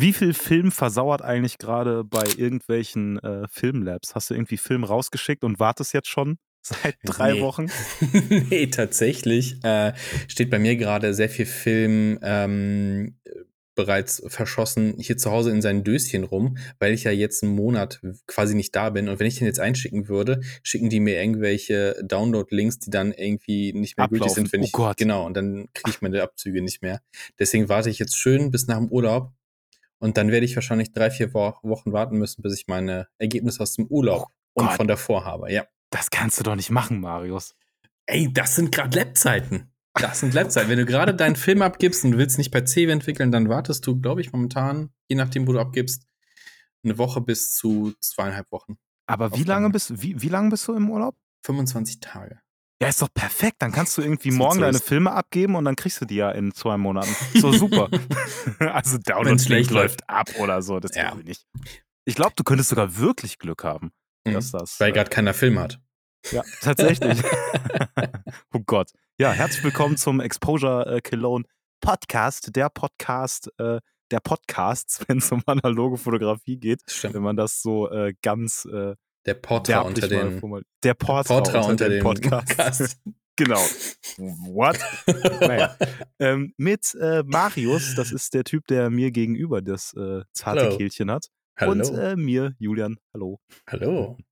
Wie viel Film versauert eigentlich gerade bei irgendwelchen äh, Filmlabs? Hast du irgendwie Film rausgeschickt und wartest jetzt schon seit drei Nee. Wochen? nee, tatsächlich äh, steht bei mir gerade sehr viel Film ähm, bereits verschossen hier zu Hause in seinen Döschen rum, weil ich ja jetzt einen Monat quasi nicht da bin. Und wenn ich den jetzt einschicken würde, schicken die mir irgendwelche Download-Links, die dann irgendwie nicht mehr gültig Ablaufen. sind, wenn Oh ich. Gott. Genau, und dann kriege ich meine Abzüge nicht mehr. Deswegen warte ich jetzt schön bis nach dem Urlaub. Und dann werde ich wahrscheinlich drei, vier Wo Wochen warten müssen, bis ich meine Ergebnisse aus dem Urlaub Oh und von davor habe. Ja. Das kannst du doch nicht machen, Marius. Ey, das sind gerade Lab-Zeiten. Das sind Lab-Zeiten. Wenn du gerade deinen Film abgibst und du willst nicht bei CW entwickeln, dann wartest du, glaube ich, momentan, je nachdem, wo du abgibst, eine Woche bis zu zweieinhalb Wochen. Aber wie lange bist, wie, wie lange bist du im Urlaub? 25 Tage. Ja, ist doch perfekt. Dann kannst du irgendwie morgen deine. Filme abgeben und dann kriegst du die ja in zwei Monaten. So super. also Download schlecht läuft ab oder so. Das Ja. ich nicht. Ich glaube, du könntest sogar wirklich Glück haben, Mhm. dass das. Weil äh, gerade keiner Film hat. Ja, tatsächlich. oh Gott. Ja, herzlich willkommen zum Exposure äh, Cologne Podcast, der Podcast, äh, der Podcasts, wenn es um analoge Fotografie geht, Stimmt. wenn man das so äh, ganz äh, Der Portra unter den. Der Portra, Portra unter, unter den. Podcasts. genau. What? Naja. Ähm, mit äh, Marius, das ist der Typ, der mir gegenüber das äh, zarte Hallo. Kehlchen hat. Hallo. Und äh, mir, Julian, hallo. Hallo.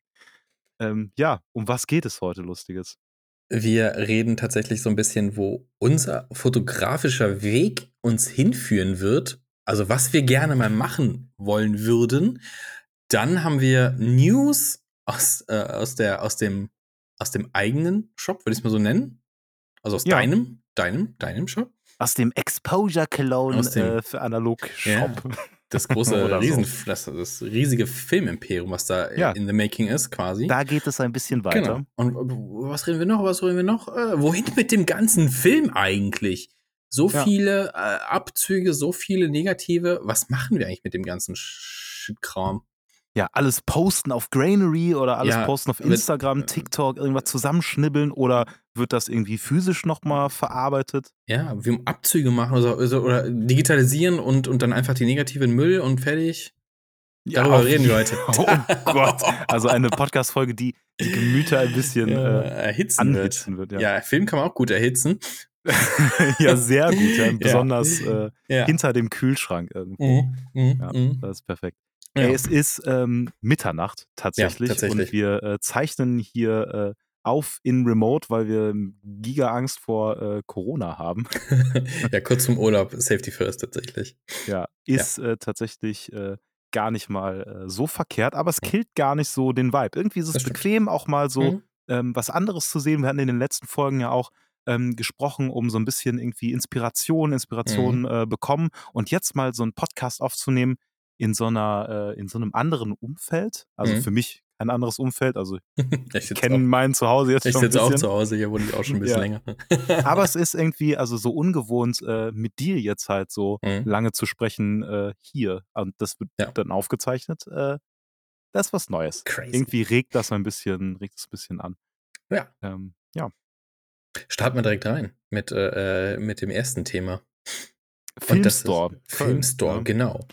Ähm, ja, um was geht es heute, Lustiges? Wir reden tatsächlich so ein bisschen, wo unser fotografischer Weg uns hinführen wird. Also was wir gerne mal machen wollen würden. Dann haben wir News aus, äh, aus, der, aus, dem, aus dem eigenen Shop, würde ich es mal so nennen. Also aus Ja. deinem, deinem, deinem Shop. Aus dem Exposure Cologne Aus dem- äh, für Analog Ja. Shop. Das große, Oder so. Riesen, das, das riesige Filmimperium, was da Ja. in the making ist, quasi. Da geht es ein bisschen weiter. Genau. Und was reden wir noch? Was reden wir noch? Äh, wohin mit dem ganzen Film eigentlich? So Ja. viele äh, Abzüge, so viele negative. Was machen wir eigentlich mit dem ganzen Shit-Kram? Ja, alles posten auf Grainery oder alles Ja, posten auf Instagram, TikTok, irgendwas zusammenschnibbeln oder wird das irgendwie physisch nochmal verarbeitet? Ja, wir Abzüge machen oder, so, oder digitalisieren und, und dann einfach die negativen Müll und fertig. Darüber auf reden wir heute. Oh Gott. Also eine Podcast-Folge, die die Gemüter ein bisschen Ja, äh, erhitzen anhitzen wird. wird. Ja, Ja. Film kann man auch gut erhitzen. ja. sehr gut. Ja. Besonders äh, Ja. hinter dem Kühlschrank irgendwo. Mhm. Mhm. Ja, Mhm. das ist perfekt. Ja. Es ist ähm, Mitternacht tatsächlich, tatsächlich. und wir äh, zeichnen hier äh, auf in Remote, weil wir Giga-Angst vor äh, Corona haben. ja, kurz zum Urlaub, Safety First tatsächlich. Ja, ist Äh, tatsächlich äh, gar nicht mal äh, so verkehrt, aber es killt gar nicht so den Vibe. Irgendwie ist es Das stimmt. bequem, auch mal so Mhm. ähm, was anderes zu sehen. Wir hatten in den letzten Folgen ja auch ähm, gesprochen, um so ein bisschen irgendwie Inspiration, Inspiration Mhm. bekommen und jetzt mal so einen Podcast aufzunehmen in so einer, äh, in so einem anderen Umfeld. Also Mhm. für mich ein anderes Umfeld. Also ich ich kenne mein Zuhause jetzt Ich schon ein sitze auch zu Hause, hier wohne ich auch schon ein bisschen Ja. länger. Aber es ist irgendwie also so ungewohnt, äh, mit dir jetzt halt so Mhm. lange zu sprechen äh, hier. Und das wird Ja. dann aufgezeichnet. Äh, das ist was Neues. Crazy. Irgendwie regt das ein bisschen, regt es ein bisschen an. Ja. Ähm, ja. Starten wir direkt rein mit, äh, äh, mit dem ersten Thema. Filmstore. Filmstore, ne? genau.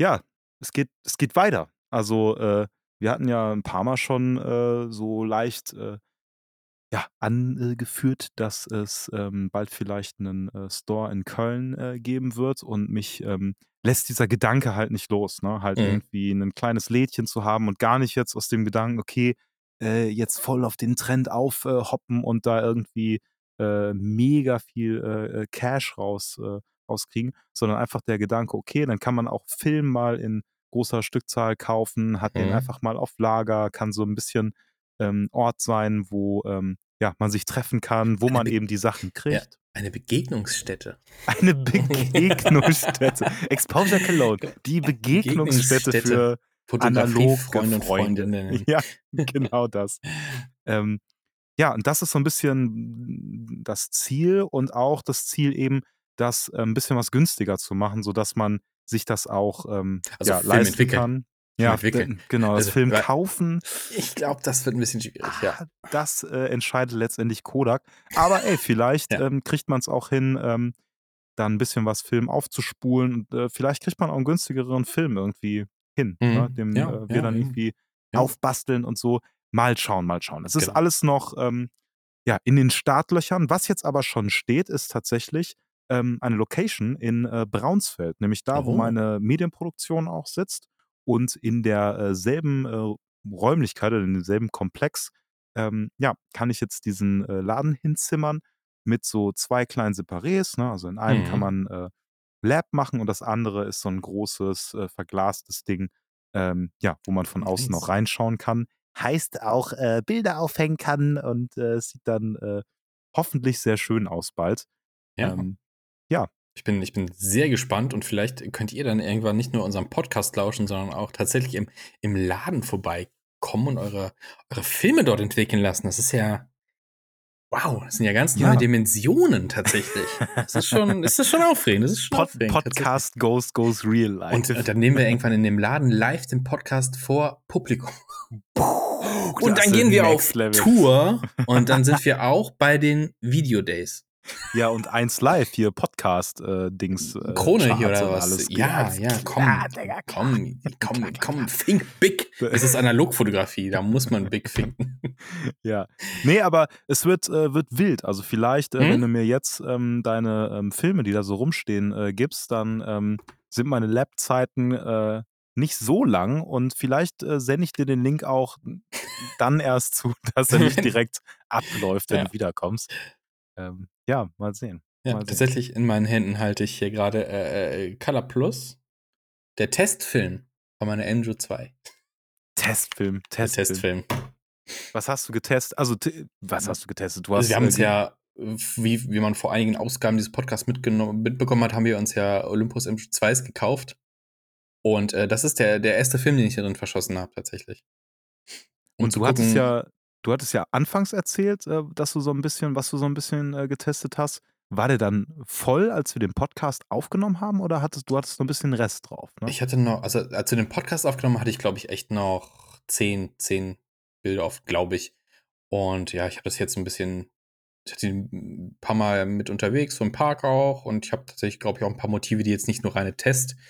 Ja, es geht, es geht weiter. Also, äh, wir hatten ja ein paar Mal schon äh, so leicht äh, ja, angeführt, dass es ähm, bald vielleicht einen äh, Store in Köln äh, geben wird und mich ähm, lässt dieser Gedanke halt nicht los, ne? Halt Mhm. irgendwie ein kleines Lädchen zu haben und gar nicht jetzt aus dem Gedanken, okay, äh, jetzt voll auf den Trend aufhoppen hoppen und da irgendwie mega viel Cash raus, rauskriegen, sondern einfach der Gedanke, okay, dann kann man auch Film mal in großer Stückzahl kaufen, hat den Mhm. einfach mal auf Lager, kann so ein bisschen ähm, Ort sein, wo ähm, ja, man sich treffen kann, wo Eine man Be- eben die Sachen kriegt. Eine Begegnungsstätte. Eine Begegnungsstätte. Exposure Cologne, die Begegnungsstätte Begegnungsstätte. für analoge Fotografiefreunde und Freunde. Freundinnen. Ja, genau das. ähm, ja, und das ist so ein bisschen das Ziel und auch das Ziel eben, das äh, ein bisschen was günstiger zu machen, sodass man sich das auch ähm, Also ja, Film leisten entwickeln. kann. Film Ja, entwickeln. genau, das Also, Film weil- kaufen, Ich glaube, das wird ein bisschen schwierig, ja. ah, das äh, entscheidet letztendlich Kodak. Aber ey, vielleicht Ja. ähm, kriegt man es auch hin, ähm, dann ein bisschen was Film aufzuspulen und äh, vielleicht kriegt man auch einen günstigeren Film irgendwie hin, ne, Mhm. den Ja, äh, wir ja, dann irgendwie aufbasteln und so. Mal schauen, mal schauen. Es ist Genau. alles noch ähm, ja, in den Startlöchern. Was jetzt aber schon steht, ist tatsächlich ähm, eine Location in äh, Braunsfeld, nämlich da, wo Oh. meine Medienproduktion auch sitzt. Und in derselben äh, Räumlichkeit oder in demselben Komplex, ähm, ja, kann ich jetzt diesen äh, Laden hinzimmern mit so zwei kleinen Separés. Ne? Also in einem kann Mhm. man äh, Lab machen und das andere ist so ein großes, äh, verglastes Ding, ähm, ja, wo man von außen Nice. noch reinschauen kann. Heißt auch äh, Bilder aufhängen kann und äh, es sieht dann äh, hoffentlich sehr schön aus bald. Ja. Ähm, ja, Ich bin, ich bin sehr gespannt und vielleicht könnt ihr dann irgendwann nicht nur unserem Podcast lauschen, sondern auch tatsächlich im, im Laden vorbeikommen und eure, eure Filme dort entwickeln lassen. Das ist ja, wow, das sind ja ganz neue Ja. Dimensionen tatsächlich. Das ist schon, das ist schon aufregend. Das ist schon Pod aufregend. Podcast goes, goes real life. Und dann nehmen wir irgendwann in dem Laden live den Podcast vor Publikum. Und dann gehen wir auf level. Tour und dann sind wir auch bei den Videodays. Ja, und eins live hier, Podcast-Dings. Äh, Krone hier oder was? Alles. ja, ja, komm, klar. komm, komm, komm, think big. Das ist Analogfotografie, da muss man big finden. Ja. Nee, aber es wird, äh, wird wild. Also vielleicht, äh, Mhm. wenn du mir jetzt ähm, deine ähm, Filme, die da so rumstehen, äh, gibst, dann ähm, sind meine Lab-Zeiten äh, nicht so lang und vielleicht äh, sende ich dir den Link auch dann erst zu, dass er nicht direkt abläuft, wenn Ja. du wiederkommst. Ähm, ja, mal sehen. Ja, Mal sehen. tatsächlich in meinen Händen halte ich hier gerade äh, äh, Color Plus, der Testfilm von meiner Andrew 2. Testfilm, Testfilm. Testfilm. Was hast du getestet? Also, was hast du getestet? Du hast, Also wir haben äh, uns ge- ja, äh, wie, wie man vor einigen Ausgaben dieses Podcasts mitbekommen hat, haben wir uns ja Olympus M2s gekauft. Und äh, das ist der, der erste Film, den ich hier drin verschossen habe, tatsächlich. Um Und du hattest ja, du hattest ja anfangs erzählt, äh, dass du so ein bisschen, was du so ein bisschen äh, getestet hast. War der dann voll, als wir den Podcast aufgenommen haben, oder hattest du hattest noch ein bisschen Rest drauf? Ne? Ich hatte noch, also als wir den Podcast aufgenommen hatte ich, glaube ich, echt noch zehn, zehn Bilder auf, glaube ich. Und ja, ich habe das jetzt ein bisschen, ich hatte ein paar Mal mit unterwegs, so im Park auch. Und ich habe tatsächlich, glaube ich, auch ein paar Motive, die jetzt nicht nur reine Test-Sachen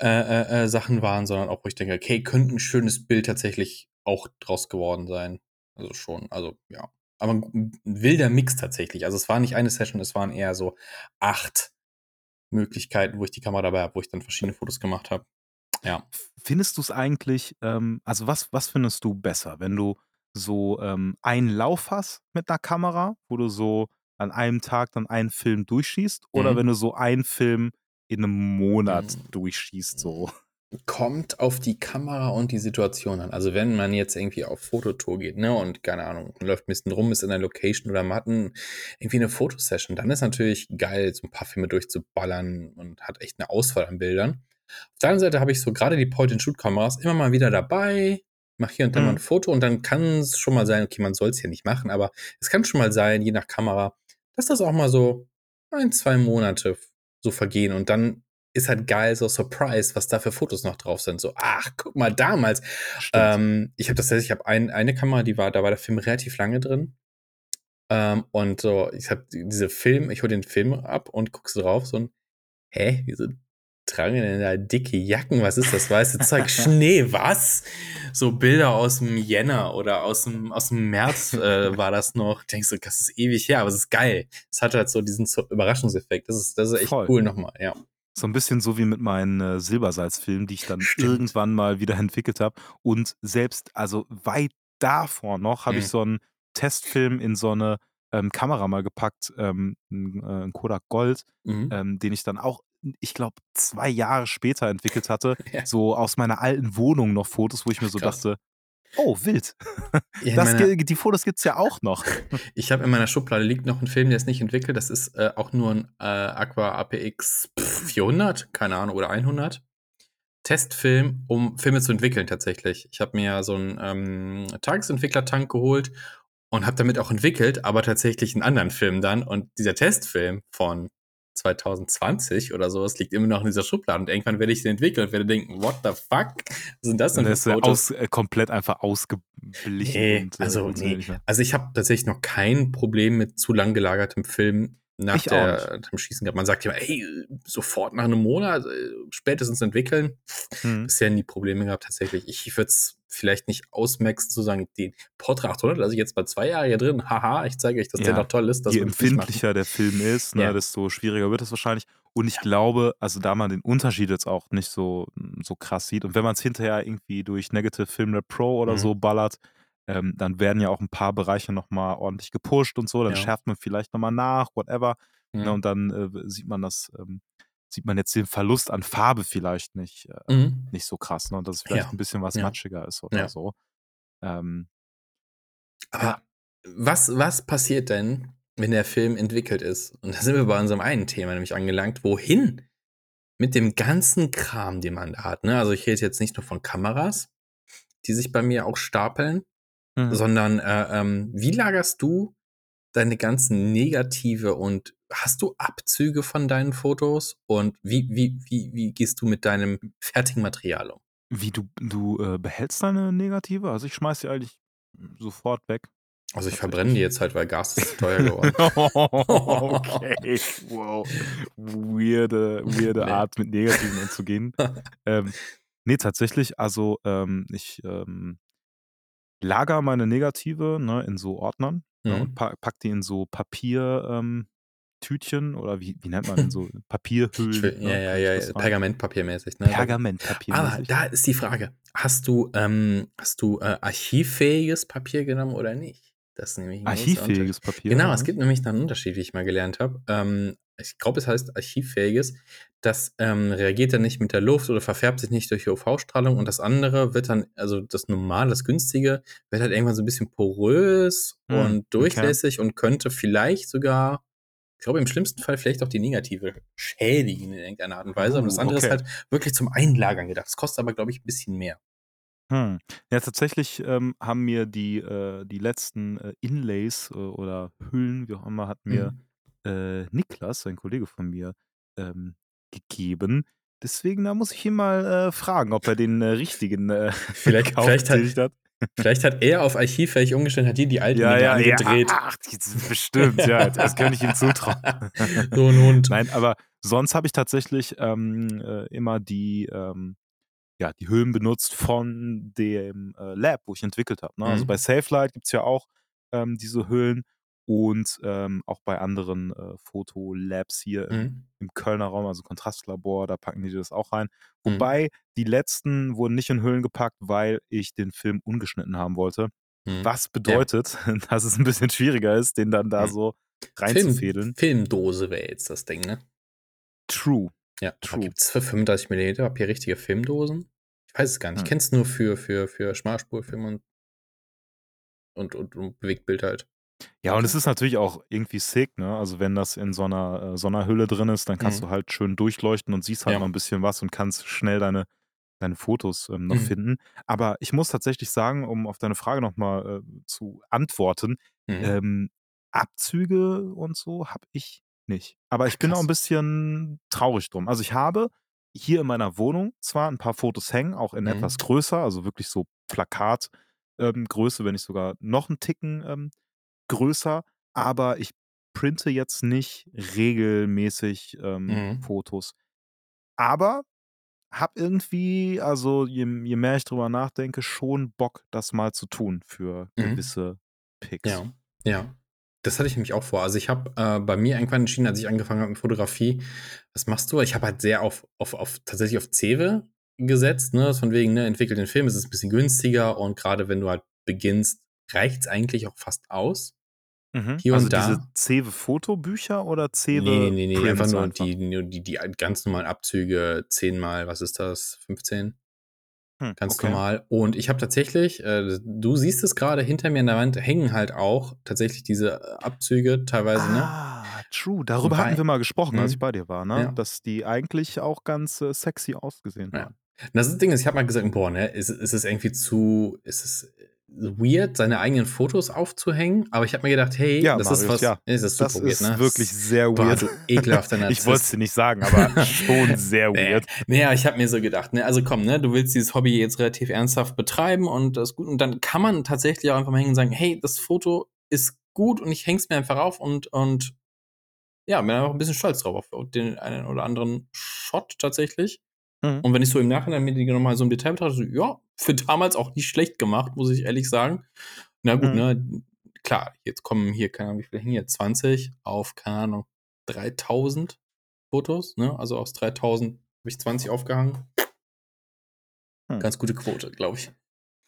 äh, äh, Sachen waren, sondern auch, wo ich denke, okay, könnte ein schönes Bild tatsächlich auch draus geworden sein. Also schon, also ja. Aber ein, wilder Mix tatsächlich. Also es war nicht eine Session, es waren eher so acht Möglichkeiten, wo ich die Kamera dabei habe, wo ich dann verschiedene Fotos gemacht habe. Ja. Findest du es eigentlich, ähm, also was, was findest du besser, wenn du so ähm, einen Lauf hast mit einer Kamera, wo du so an einem Tag dann einen Film durchschießt, oder Mhm. wenn du so einen Film in einem Monat Mhm. durchschießt, so? Kommt auf die Kamera und die Situation an. Also wenn man jetzt irgendwie auf Fototour geht, ne, und keine Ahnung, läuft ein bisschen rum, ist in der Location oder man hat ein, irgendwie eine Fotosession, dann ist natürlich geil, so ein paar Filme durchzuballern und hat echt eine Auswahl an Bildern. Auf der anderen Seite habe ich so gerade die Point-and-Shoot-Kameras immer mal wieder dabei, mache hier und da mal Mhm. ein Foto und dann kann es schon mal sein, okay, man soll es ja nicht machen, aber es kann schon mal sein, je nach Kamera, dass das auch mal so ein, zwei Monate so vergehen und dann ist halt geil, so Surprise, was da für Fotos noch drauf sind. So, ach, guck mal, damals. Ähm, ich habe das ich habe ein, eine Kamera, die war, da war der Film relativ lange drin. Ähm, und so, ich habe diese Film, ich hole den Film ab und guck so drauf, so ein, hä, wieso tragen denn da dicke Jacken? Was ist das? Weiße Zeug? Schnee, was? So Bilder aus dem Jänner oder aus dem, aus dem März äh, war das noch. Denkst du, das ist ewig her, aber es ist geil. Es hat halt so diesen Überraschungseffekt. Das ist, das ist echt Voll. cool nochmal, ja. So ein bisschen so wie mit meinen äh, Silbersalzfilmen, die ich dann Stimmt. irgendwann mal wieder entwickelt habe. Und selbst, also weit davor noch, habe ich Mhm. so einen Testfilm in so eine ähm, Kamera mal gepackt, ähm, ein, äh, Kodak Gold, Mhm. ähm, den ich dann auch, ich glaube, zwei Jahre später entwickelt hatte. Ja. So aus meiner alten Wohnung noch Fotos, wo ich mir so krass. dachte, oh, wild. Ja, Das, ge- die Fotos gibt es ja auch noch. Ich habe in meiner Schublade liegt noch ein Film, der ist nicht entwickelt. Das ist äh, auch nur ein äh, Aqua APX pff, 400, keine Ahnung, oder 100. Testfilm, um Filme zu entwickeln tatsächlich. Ich habe mir so einen ähm, Tagesentwickler-Tank geholt und habe damit auch entwickelt, aber tatsächlich einen anderen Film dann. Und dieser Testfilm von 2020 oder sowas liegt immer noch in dieser Schublade. Und irgendwann werde ich den entwickeln und werde denken, what the fuck? Was sind das denn Und für Fotos? aus, äh, komplett einfach ausgeblichen. Nee, und, äh, also funktioniert nee. Also ich habe tatsächlich noch kein Problem mit zu lang gelagertem Film nach Ich der, dem Schießen gehabt. Man sagt ja, ey, sofort nach einem Monat, äh, spätestens entwickeln. Mhm. Bisher nie Probleme gehabt, tatsächlich. Ich würde es vielleicht nicht ausmaxen, zu sagen, den Portra 800 lasse ich jetzt mal zwei Jahre hier drin. Haha, ich zeige euch, dass der Ja, noch toll ist. Das Je empfindlicher der Film ist, ne, Ja. desto schwieriger wird es wahrscheinlich. Und ich glaube, also da man den Unterschied jetzt auch nicht so, so krass sieht und wenn man es hinterher irgendwie durch Negative Film Lab Pro oder Mhm. so ballert, ähm, dann werden ja auch ein paar Bereiche nochmal ordentlich gepusht und so. Dann Ja. schärft man vielleicht nochmal nach, whatever. Ne, Mhm. und dann äh, sieht man das, ähm, sieht man jetzt den Verlust an Farbe vielleicht nicht, äh, Mhm. nicht so krass, ne? Und dass es vielleicht Ja. ein bisschen was Ja. matschiger ist oder Ja. so. Ähm, Aber was, was passiert denn, wenn der Film entwickelt ist? Und da sind wir bei unserem einen Thema nämlich angelangt. Wohin mit dem ganzen Kram, den man da hat? Ne? Also ich rede jetzt nicht nur von Kameras, die sich bei mir auch stapeln, mhm. sondern äh, ähm, wie lagerst du deine ganzen Negative und hast du Abzüge von deinen Fotos? Und wie, wie, wie, wie gehst du mit deinem fertigen Material um? Wie du, du äh, behältst deine Negative? Also ich schmeiß die eigentlich sofort weg. Also ich verbrenne die jetzt halt, weil Gas ist teuer geworden. okay, wow. Weirde, weirde Nee. Art, mit Negativen umzugehen. ähm, nee, tatsächlich, also ähm, ich ähm, lager meine Negative ne, in so Ordnern ne, und Mhm. pa pack die in so Papier. Ähm, Tütchen oder wie, wie nennt man denn so Papierhüllen? Will, ne, ja, ja, ich ja, sagen? Pergamentpapiermäßig, ne? Pergamentpapier. Aber da ist die Frage, hast du, ähm, hast du äh, archivfähiges Papier genommen oder nicht? Das ist nämlich ein Archivfähiges. Papier. Genau, ja. es gibt nämlich einen Unterschied, wie ich mal gelernt habe. Ähm, ich glaube, es heißt archivfähiges. Das ähm, reagiert dann nicht mit der Luft oder verfärbt sich nicht durch UV-Strahlung und das andere wird dann, also das normale, das günstige, wird halt irgendwann so ein bisschen porös Hm, und okay. durchlässig und könnte vielleicht sogar, ich glaube im schlimmsten Fall vielleicht auch die Negative schädigen in irgendeiner Art und Weise. und das Uh, andere okay. ist halt wirklich zum Einlagern gedacht. Das kostet aber, glaube ich, ein bisschen mehr. Hm. Ja, tatsächlich ähm, haben mir die, äh, die letzten äh, Inlays äh, oder Hüllen, wie auch immer, hat mir Mhm. äh, Niklas, ein Kollege von mir, ähm, gegeben. Deswegen, da muss ich ihn mal äh, fragen, ob er den äh, richtigen Vielleicht- vielleicht hat- hat. Vielleicht hat er auf archivfähig umgestellt, hat die die alten Ja, ja, ja, angedreht. ach, bestimmt, ja, das kann ich ihm zutrauen. so ein Hund. Nein, aber sonst habe ich tatsächlich ähm, äh, immer die, ähm, ja, die Hüllen benutzt von dem äh, Lab, wo ich entwickelt habe. Ne? Also Mhm. bei SafeLight gibt es ja auch ähm, diese Hüllen und ähm, auch bei anderen äh, Fotolabs hier im, Mhm. im Kölner Raum, also Kontrastlabor, da packen die das auch rein. Mhm. Wobei die letzten wurden nicht in Hüllen gepackt, weil ich den Film ungeschnitten haben wollte. Mhm. Was bedeutet, dass es ein bisschen schwieriger ist, den dann da Mhm. so Film, reinzufädeln. Filmdose wäre jetzt das Ding, ne? True. Ja. True. Gibt es für 35 mm Papier richtige Filmdosen? Ich weiß es gar nicht. Ich Hm. kenne es nur für, für, für Schmalspurfilm und, und, und, und Bewegtbild halt. Ja, und es ist natürlich auch irgendwie sick, ne? Also wenn das in so einer, äh, so einer Hülle drin ist, dann kannst Mhm. du halt schön durchleuchten und siehst halt Ja. noch ein bisschen was und kannst schnell deine, deine Fotos ähm, noch Mhm. finden. Aber ich muss tatsächlich sagen, um auf deine Frage nochmal äh, zu antworten, Mhm. ähm, Abzüge und so habe ich nicht. Aber ich bin auch krass. ein bisschen traurig drum. Also ich habe hier in meiner Wohnung zwar ein paar Fotos hängen, auch in Mhm. etwas größer, also wirklich so Plakatgröße, ähm, Größe, wenn nicht sogar noch einen Ticken ähm, größer, aber ich printe jetzt nicht regelmäßig ähm, Mhm. Fotos. Aber habe irgendwie, also je, je mehr ich drüber nachdenke, schon Bock, das mal zu tun für Mhm. gewisse Pics. Ja, ja. Das hatte ich nämlich auch vor. Also ich habe äh, bei mir irgendwann entschieden, als ich angefangen habe mit Fotografie, was machst du? Ich habe halt sehr auf, auf, auf tatsächlich auf Cewe gesetzt, ne? Von wegen, ne, entwickelt den Film, es ist ein bisschen günstiger und gerade wenn du halt beginnst, reicht es eigentlich auch fast aus. Mhm. Hier also und da. diese Cewe-Fotobücher oder Cewe Nee, nee, nee, einfach nur einfach? die, nur die, die ganz normalen Abzüge, zehnmal, was ist das? 15? Hm, Ganz okay. normal. Und ich habe tatsächlich, äh, du siehst es gerade hinter mir an der Wand, hängen halt auch tatsächlich diese äh, Abzüge teilweise, ne? Ah, true. Darüber hatten Weil- wir mal gesprochen, als Mhm. ich bei dir war, ne? Ja. Dass die eigentlich auch ganz äh, sexy ausgesehen Ja. haben. Und Das ist das Ding ist, ich habe mal gesagt, boah, ne, ist, ist es irgendwie zu, ist es weird, seine eigenen Fotos aufzuhängen? Aber ich habe mir gedacht, hey, Ja, das ist Marius, was, ja. ist das super Das weird, ist ne? wirklich sehr Boah, weird. du ekelhafter Narzisst. ich wollte es dir nicht sagen, aber schon sehr Nee. weird. Naja, ich habe mir so gedacht, ne, also komm, ne, du willst dieses Hobby jetzt relativ ernsthaft betreiben und das ist gut. Und dann kann man tatsächlich auch einfach mal hängen und sagen, hey, das Foto ist gut und ich häng's mir einfach auf und, und ja, bin auch ein bisschen stolz drauf auf den einen oder anderen Shot tatsächlich. Mhm. Und wenn ich so im Nachhinein mir die nochmal so im Detail betrachte, so, ja, für damals auch nicht schlecht gemacht, muss ich ehrlich sagen. Na gut, Mhm. ne, klar, jetzt kommen hier, keine Ahnung, wie viele hängen hier? 20 auf, keine Ahnung, 3000 Fotos, ne? Also aus 3000 habe ich 20 aufgehangen. Hm. Ganz gute Quote, glaube ich.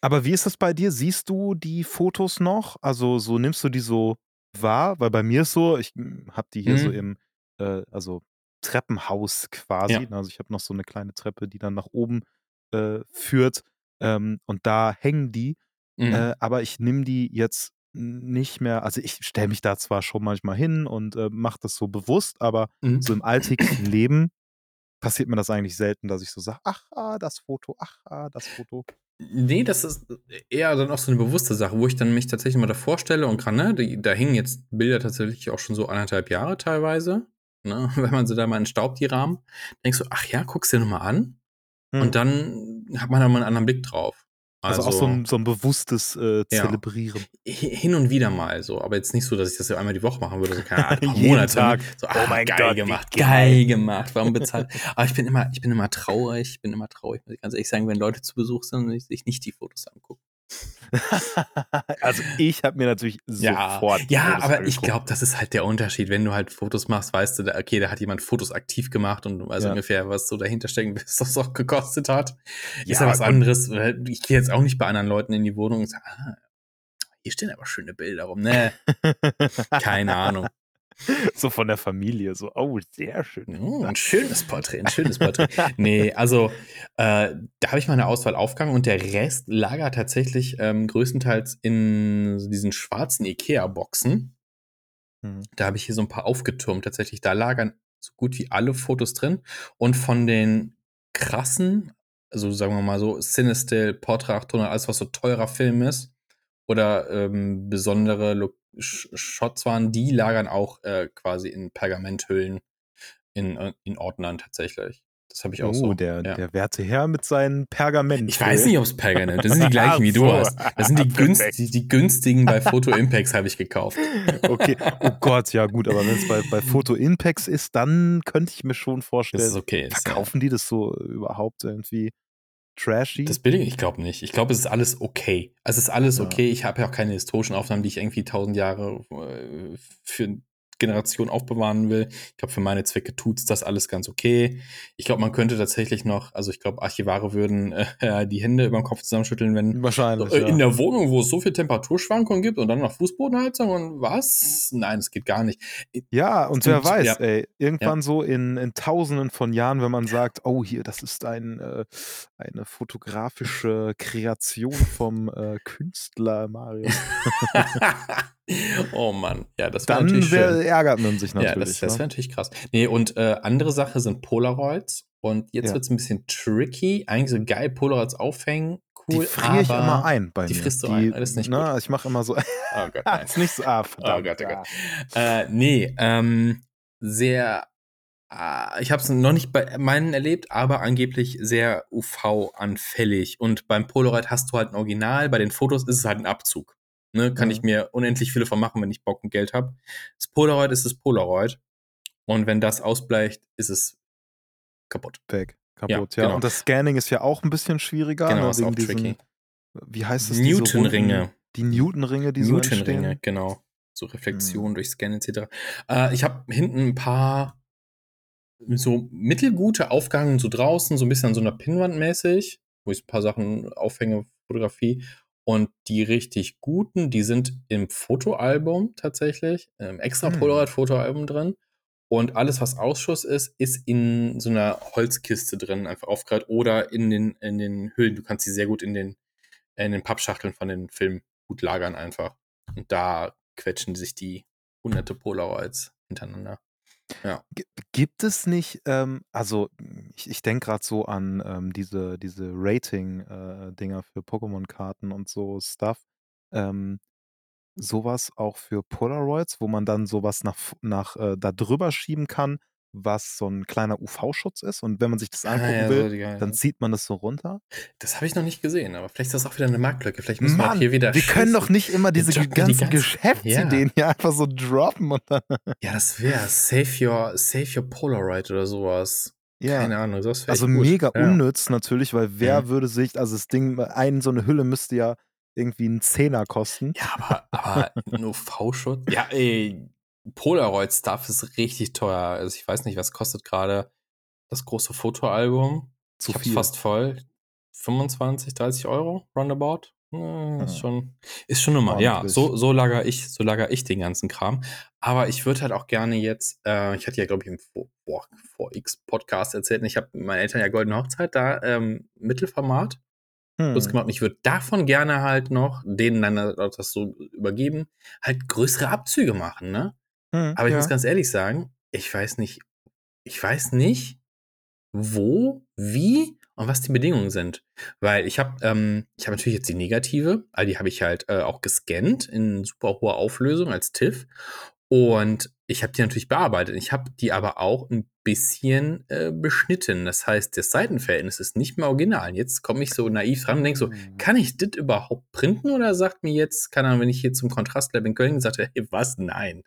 Aber wie ist das bei dir? Siehst du die Fotos noch? Also, so nimmst du die so wahr? Weil bei mir ist so, ich, hm, habe die hier so Mhm. im, äh, also Treppenhaus quasi, Ja. ne? Also, ich habe noch so 'ne kleine Treppe, die dann nach oben, äh, führt, ähm, und da hängen die, Mhm. äh, aber ich nehme die jetzt nicht mehr also, ich stelle mich da zwar schon manchmal hin und, äh, mache das so bewusst, aber Mhm. so im alltäglichen Leben passiert mir das eigentlich selten, dass ich so sage: „Ach, ah, das Foto, ach, ah, das Foto.“ Ne, das ist eher dann auch so 'ne bewusste Sache, wo ich dann mich tatsächlich mal davor stelle und grad, ne, die da hängen jetzt Bilder tatsächlich auch schon so 1,5 Jahre teilweise, ne? Wenn man sie da mal entstaubt, die Rahmen, denkst du: „Ach ja, guck's dir noch mal an.“ Mhm. Und dann hat man da mal 'n anderen Blick drauf. Also, Also auch so 'n so 'n bewusstes, äh, Ja. Zelebrieren. Hi hin und wieder mal so, aber jetzt nicht so, dass ich das so einmal die Woche machen würde, so keine Ahnung, Jeden Monate? Tag. So: Oh „Ah, mein geil Gott, gemacht, geil.“ geil gemacht, warum bezahlt“ aber ich bin immer ich bin immer traurig ich bin immer traurig, muss ich ganz ehrlich sagen, wenn Leute zu Besuch sind und sich nicht die Fotos angucken. Also, ich habe mir natürlich Ja, sofort ja, Fotos aber ich angeguckt. glaube, das ist halt der Unterschied. Wenn du halt Fotos machst, weißt du, da okay, da hat jemand Fotos aktiv gemacht und du weißt Ja. ungefähr, was so dahinter stecken was das auch gekostet hat. Ist ja Ja, was anderes, ich gehe jetzt auch nicht bei anderen Leuten in die Wohnung und sage: „Ah, hier stehen aber schöne Bilder rum“, ne? Keine Ahnung. So von der Familie, so: „Oh, sehr schön.“ Oh, 'n schönes Porträt, 'n schönes Porträt. Ne, also, äh, da habe ich meine Auswahl aufgehangen und der Rest lagert tatsächlich, ähm, größtenteils in diesen schwarzen IKEA-Boxen. Mhm. Da habe ich hier so 'n paar aufgetürmt tatsächlich. Da lagern so gut wie alle Fotos drin und von den krassen, also, sagen wir mal so, CineStill, Portra 800, alles, was so teurer Film ist oder, ähm, besondere Lo Sh Shots waren, die lagern auch, äh, quasi in Pergamenthüllen in äh, in Ordnern tatsächlich. Das habe ich auch Oh, so, der ja. der werte Herr mit seinen Pergamenthüllen. Ich weiß nicht, ob's Pergament das sind die gleichen, wie du hast. Das sind die günst die die günstigen bei Photo Impacts habe ich gekauft. Okay. Oh Gott, ja gut, aber wenn's bei bei Photo Impacts ist, dann könnte ich mir schon Das vorstellen ist okay, ist ja verkaufen die das so überhaupt irgendwie trashy? Das Billige? Ich glaube nicht. Ich glaube, es ist alles okay. Es ist alles Ja. okay. Ich habe ja auch keine historischen Aufnahmen, die ich irgendwie 1.000 Jahre, äh, für Generationen aufbewahren will. Ich glaube, für meine Zwecke tut's das alles ganz okay. Ich glaube, man könnte tatsächlich noch also, ich glaube, Archivare würden, äh, die Hände überm Kopf zusammenschütteln, wenn Wahrscheinlich, äh, ja. in der Wohnung, wo es so viel Temperaturschwankungen gibt und dann noch Fußbodenheizung und was? Nein, das geht gar nicht. Äh, Ja, und wer und weiß, ja. ey, Ja. irgendwann so in in Tausenden von Jahren, wenn man sagt: „Oh, hier, das ist ein äh, eine fotografische Kreation vom, äh, Künstler Marius.“ Oh Mann, ja, das wäre natürlich Dann schön. wär ärgert man sich Ja, das natürlich, das ne? wäre natürlich krass. Ne, und, äh, andere Sache sind Polaroids und jetzt Ja. wird's 'n bisschen tricky. Eigentlich so geil Polaroids aufhängen, Die cool, friere ich immer ein bei die mir. frisst du ein. Die Das ist nicht ne, gut. ich mache immer so Oh Gott, nein. ist nicht so ah, Oh verdammt, Gott, oh ah. Gott. Äh, ne, ähm, sehr ah, ich habe es noch nicht bei meinen erlebt, aber angeblich sehr UV-anfällig. Und beim Polaroid hast du halt 'n Original, bei den Fotos ist es halt 'n Abzug, ne? Kann ich Mhm. mir unendlich viele von machen, wenn ich Bock und Geld habe. Das Polaroid ist das Polaroid und wenn das ausbleicht, ist es kaputt. Weg, Ja, kaputt, ja. genau. Und das Scanning ist ja auch 'n bisschen schwieriger, Genau, ne, ist auch diesen tricky. wie heißt das, Newtonringe. die Newtonringe, die so Newtonringe, genau. So Mhm. Reflexion durch Scannen et cetera. Äh, ich habe hinten 'n paar so mittelgute aufgehangen, so draußen, so 'n bisschen an so 'ner Pinnwand mäßig, wo ich so 'n paar Sachen aufhänge, Fotografie. Und die richtig guten, die sind im Fotoalbum tatsächlich, ähm, extra Hm. Polaroid-Fotoalbum drin. Und alles, was Ausschuss ist, ist in so 'ner Holzkiste drin, einfach aufgereiht oder in den in den Hüllen. Du kannst sie sehr gut in den in den Pappschachteln von den Filmen gut lagern einfach. Und da quetschen sich die Hunderte Polaroids hintereinander. Ja. Gi gibt es nicht, ähm also, ich ich denke grad so an, ähm, diese diese Rating äh, für Pokémon-Karten und so Stuff. Ähm, so was auch für Polaroids, wo man dann so was nach nach äh, da drüber schieben kann, was so ein kleiner UV-Schutz ist und wenn man sich das Ah, angucken ja, will, so die geil, dann ja. zieht man das so runter. Das habe ich noch nicht gesehen, aber vielleicht ist das auch wieder eine Marktlücke. Vielleicht müssen wir auch Mann, hier wieder wir können doch schießen. nicht immer diese droppen die ganzen ganzen- Geschäftsideen hier einfach so droppen und dann Ja, das wäre Save Your, Save Your Polaroid oder sowas. ja. Keine Ahnung, das Also gut. mega ja. unnütz natürlich, weil wer Mhm. würde sich, also das Ding, ein so eine Hülle müsste ja irgendwie einen Zehner kosten. Ja, aber, aber ein UV-Schutz? Ja, ey, Polaroid-Stuff ist richtig teuer. Also ich weiß nicht, was kostet gerade das große Fotoalbum? Zu ich hab's viel. fast voll. 25, 30 Euro, roundabout. Ja, ist Ja. schon, ist schon normal. Ja, so, so lager ich, so lager ich den ganzen Kram. Aber ich würde halt auch gerne jetzt, äh, ich hatte ja, glaube ich, im Vor, boah, vor X Podcast erzählt, und ich habe meinen Eltern ja Goldene Hochzeit da, ähm, Mittelformat Hm. gemacht. Und ich würde davon gerne halt noch, denen dann das so übergeben, halt größere Abzüge machen, ne? Hm, Aber ich ja. muss ganz ehrlich sagen, ich weiß nicht, ich weiß nicht, wo, wie und was die Bedingungen sind. Weil ich habe ähm, ich habe natürlich jetzt die negative, all die habe ich halt äh, auch gescannt in super hoher Auflösung als TIFF. Und ich habe die natürlich bearbeitet. Ich habe die aber auch ein bisschen äh, beschnitten. Das heißt, das Seitenverhältnis ist nicht mehr original. Jetzt komme ich so naiv dran und denke so, Hm. kann ich das überhaupt printen oder sagt mir jetzt, keine Ahnung, wenn ich hier zum Kontrastlab in Köln gesagt hätte, hey, was? Nein.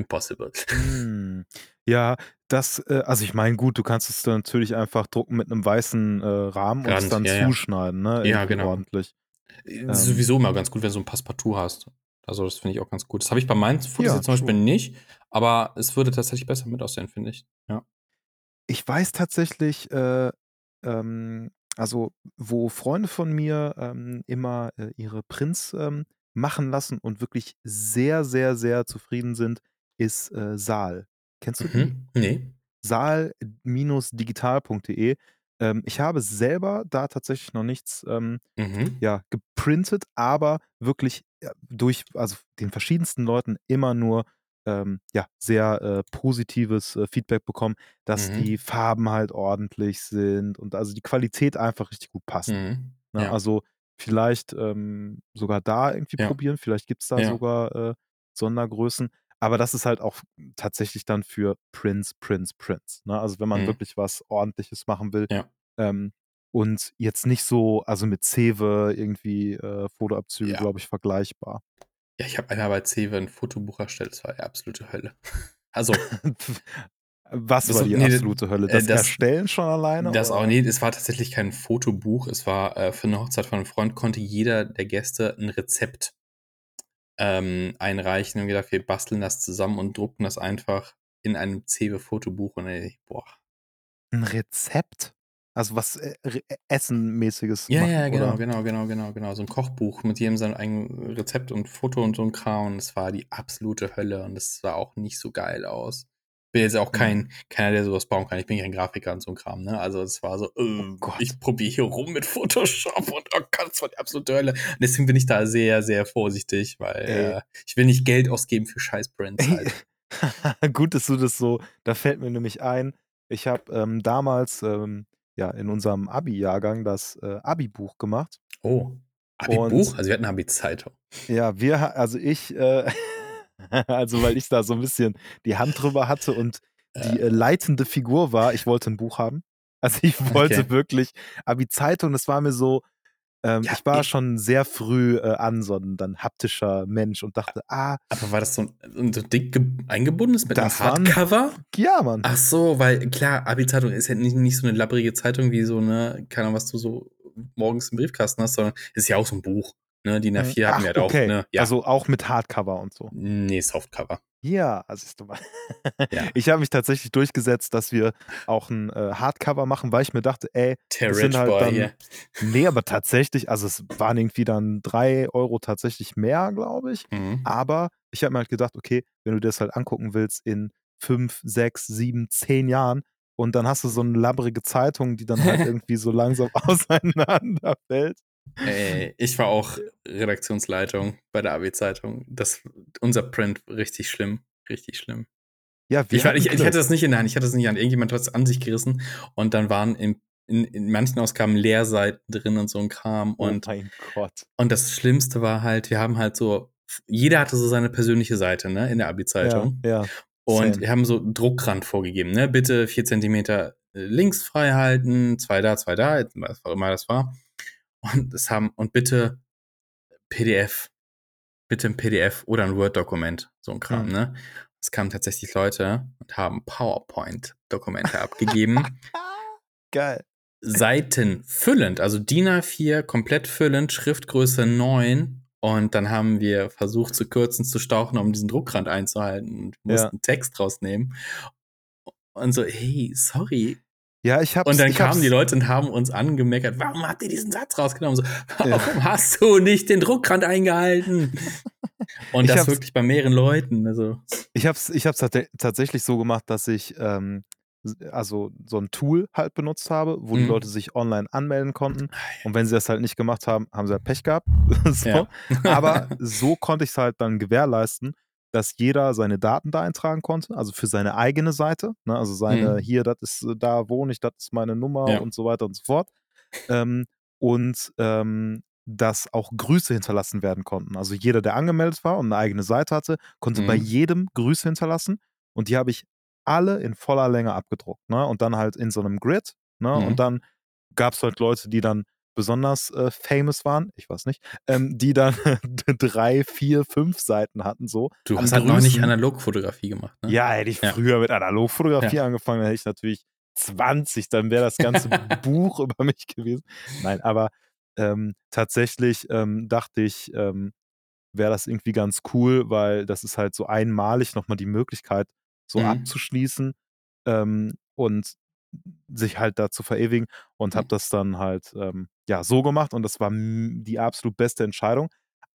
Impossible. Hm. Ja, das, äh, also ich meine, gut, du kannst es dann natürlich einfach drucken mit einem weißen äh, Rahmen und es Rand, dann ja, zuschneiden, ne? Ja, Irgendwie genau. ordentlich. Das ist sowieso immer ganz gut, wenn du so ein Passepartout hast. Also, das finde ich auch ganz gut. Das habe ich bei meinen Fotos Ja, zum Beispiel true. nicht, aber es würde tatsächlich besser mit aussehen, finde ich. Ja. Ich weiß tatsächlich, äh, ähm, also wo Freunde von mir ähm, immer äh, ihre Prints ähm, machen lassen und wirklich sehr, sehr, sehr zufrieden sind, ist äh, Saal. Kennst du die? Mhm. Nee. Saal-digital.de. Ähm, ich habe selber da tatsächlich noch nichts ähm, Mhm. ja, geprintet, aber wirklich ja, durch also den verschiedensten Leuten immer nur ähm, ja, sehr äh, positives äh, Feedback bekommen, dass Mhm. die Farben halt ordentlich sind und also die Qualität einfach richtig gut passt. Mhm. Ne? Ja. Also vielleicht ähm, sogar da irgendwie Ja. probieren, vielleicht gibt es da Ja. sogar äh, Sondergrößen, aber das ist halt auch tatsächlich dann für Prints, Prints, Prints. Ne? Also wenn man Mhm. wirklich was Ordentliches machen will, Ja. ähm, und jetzt nicht so, also mit Cewe irgendwie äh, Fotoabzüge, Ja. glaube ich, vergleichbar. Ja, ich habe einmal bei Cewe ein Fotobuch erstellt, das war die absolute Hölle. Also, Was Das- war die nee, absolute Hölle? äh, Das, das- Erstellen schon alleine? das oder? auch, nee, es war tatsächlich kein Fotobuch, es war äh, für eine Hochzeit von einem Freund, konnte jeder der Gäste ein Rezept ähm, einreichen und gedacht, wir basteln das zusammen und drucken das einfach in einem Cewe-Fotobuch und ey, boah. Ein Rezept? Also was äh, Re- Essenmäßiges Ja, machen, ja, genau, oder? genau, genau, genau, genau. So ein Kochbuch mit jedem sein eigenes Rezept und Foto und so ein Kram. Und es war die absolute Hölle und es sah auch nicht so geil aus. Bin jetzt auch kein, keiner, der sowas bauen kann. Ich bin kein Grafiker und so ein Kram, ne? Also es war so, äh, Gott. ich probiere hier rum mit Photoshop und oh Gott, das war die absolute Hölle. Und deswegen bin ich da sehr, sehr vorsichtig, weil äh, ich will nicht Geld ausgeben für Scheiß-Brands halt. Gut, dass du das so, da fällt mir nämlich ein, ich habe ähm, damals ähm, ja in unserem Abi-Jahrgang das äh, Abi-Buch gemacht. Oh. Abi-Buch? Also wir hatten Abi-Zeitung. Ja, wir, also ich, äh, also weil ich da so ein bisschen die Hand drüber hatte und die äh, leitende Figur war, ich wollte ein Buch haben. Also ich wollte Okay. wirklich Abi-Zeitung, das war mir so, ähm, Ja, ich war ich- schon sehr früh äh, an so ein dann haptischer Mensch und dachte, ah, Aber war das so ein, so dick ge- eingebundenes mit einem Hardcover? ja, Mann. Ach so, weil klar, Abi-Zeitung ist ja nicht, nicht so eine labbrige Zeitung wie so eine, keine Ahnung, was du so morgens im Briefkasten hast, sondern ist ja auch so ein Buch. Ne? Die nach 4 hatten wir halt auch, okay. ne? Ja. Also auch mit Hardcover und so. nee, Softcover. Ja, also siehst du mal. Ja. Ich habe mich tatsächlich durchgesetzt, dass wir auch ein äh, Hardcover machen, weil ich mir dachte, ey, Das sind halt Boy dann- hier. nee, aber tatsächlich, also es waren irgendwie dann drei Euro tatsächlich mehr, glaube ich. Mhm. Aber ich habe mir halt gedacht, okay, wenn du dir das halt angucken willst in fünf, sechs, sieben, zehn Jahren und dann hast du so eine labbrige Zeitung, die dann halt irgendwie so langsam auseinanderfällt. Ey, ich war auch Redaktionsleitung bei der Abi-Zeitung. Das, unser Print richtig schlimm. Richtig schlimm. Ja, Ich, war, ich, ich hatte das nicht in der Hand, ich hatte das nicht an. Irgendjemand hat es an sich gerissen und dann waren in, in, in manchen Ausgaben Leerseiten drin und so ein Kram. Und, oh mein Gott. und das Schlimmste war halt, wir haben halt so, jeder hatte so seine persönliche Seite, ne, in der Ja, Abi-Zeitung. ja. Und Same. wir haben so Druckrand vorgegeben, ne? Bitte vier Zentimeter äh, links frei halten, zwei da, zwei da, was auch immer das war. Und das haben, und bitte PDF. Bitte ein PDF oder ein Word-Dokument, so ein Kram, Mhm. ne? Es kamen tatsächlich Leute und haben PowerPoint-Dokumente abgegeben. Geil. Seiten füllend, also DIN A4 komplett füllend, Schriftgröße 9. Und dann haben wir versucht zu kürzen, zu stauchen, um diesen Druckrand einzuhalten und mussten Ja. Text rausnehmen. Und so, hey, sorry. Ja, ich hab's. Und dann kamen hab's, die Leute und haben uns angemeckert, warum habt ihr diesen Satz rausgenommen? So, warum Ja. hast du nicht den Druckrand eingehalten? Und Ich das wirklich bei mehreren Leuten. Also, Ich hab's, ich hab's tatsächlich so gemacht, dass ich ähm, also so ein Tool halt benutzt habe, wo die Mhm. Leute sich online anmelden konnten. Und wenn sie das halt nicht gemacht haben, haben sie halt Pech gehabt. so. Aber so konnte ich es halt dann gewährleisten, dass jeder seine Daten da eintragen konnte, also für seine eigene Seite. Ne? Also seine, Mhm. hier, das ist, äh, da wohne ich, das ist meine Nummer Ja. und so weiter und so fort. Ähm, und ähm, dass auch Grüße hinterlassen werden konnten. Also jeder, der angemeldet war und eine eigene Seite hatte, konnte bei Mhm. jedem Grüße hinterlassen. Und die habe ich alle in voller Länge abgedruckt. Ne? Und dann halt in so einem Grid. Ne? Mhm. Und dann gab es halt Leute, die dann besonders äh, famous waren, ich weiß nicht, ähm, die dann drei, vier, fünf Seiten hatten so. Du hast halt noch nicht. Analogfotografie gemacht, ne? Ja, hätte ich Ja. früher mit Analogfotografie angefangen, dann hätte ich natürlich 20, dann wäre das ganze Buch über mich gewesen. Nein, aber ähm, tatsächlich ähm, dachte ich, ähm, wäre das irgendwie ganz cool, weil das ist halt so einmalig nochmal die Möglichkeit, so Mhm. abzuschließen ähm, und sich halt da zu verewigen und habe das dann halt ähm, ja so gemacht und das war die absolut beste Entscheidung.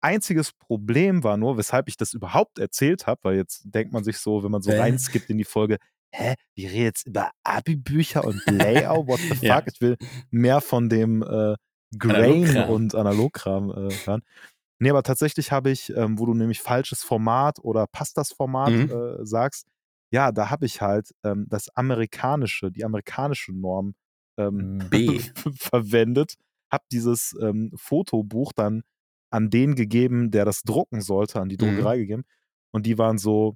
Einziges Problem war nur, weshalb ich das überhaupt erzählt habe, weil jetzt denkt man sich so, wenn man so Hä? reinskippt in die Folge, hä, wir reden jetzt über Abi-Bücher und Layout, what the fuck? Ja. Ich will mehr von dem äh, Grain Analogkram. und Analogkram äh, hören. Nee, aber tatsächlich habe ich, ähm, wo du nämlich falsches Format oder passt das Format Mhm. äh, sagst, ja, da habe ich halt ähm, das amerikanische, die amerikanische Norm ähm, B. verwendet, habe dieses ähm, Fotobuch dann an den gegeben, der das drucken sollte, an die Mhm. Druckerei gegeben. Und die waren so,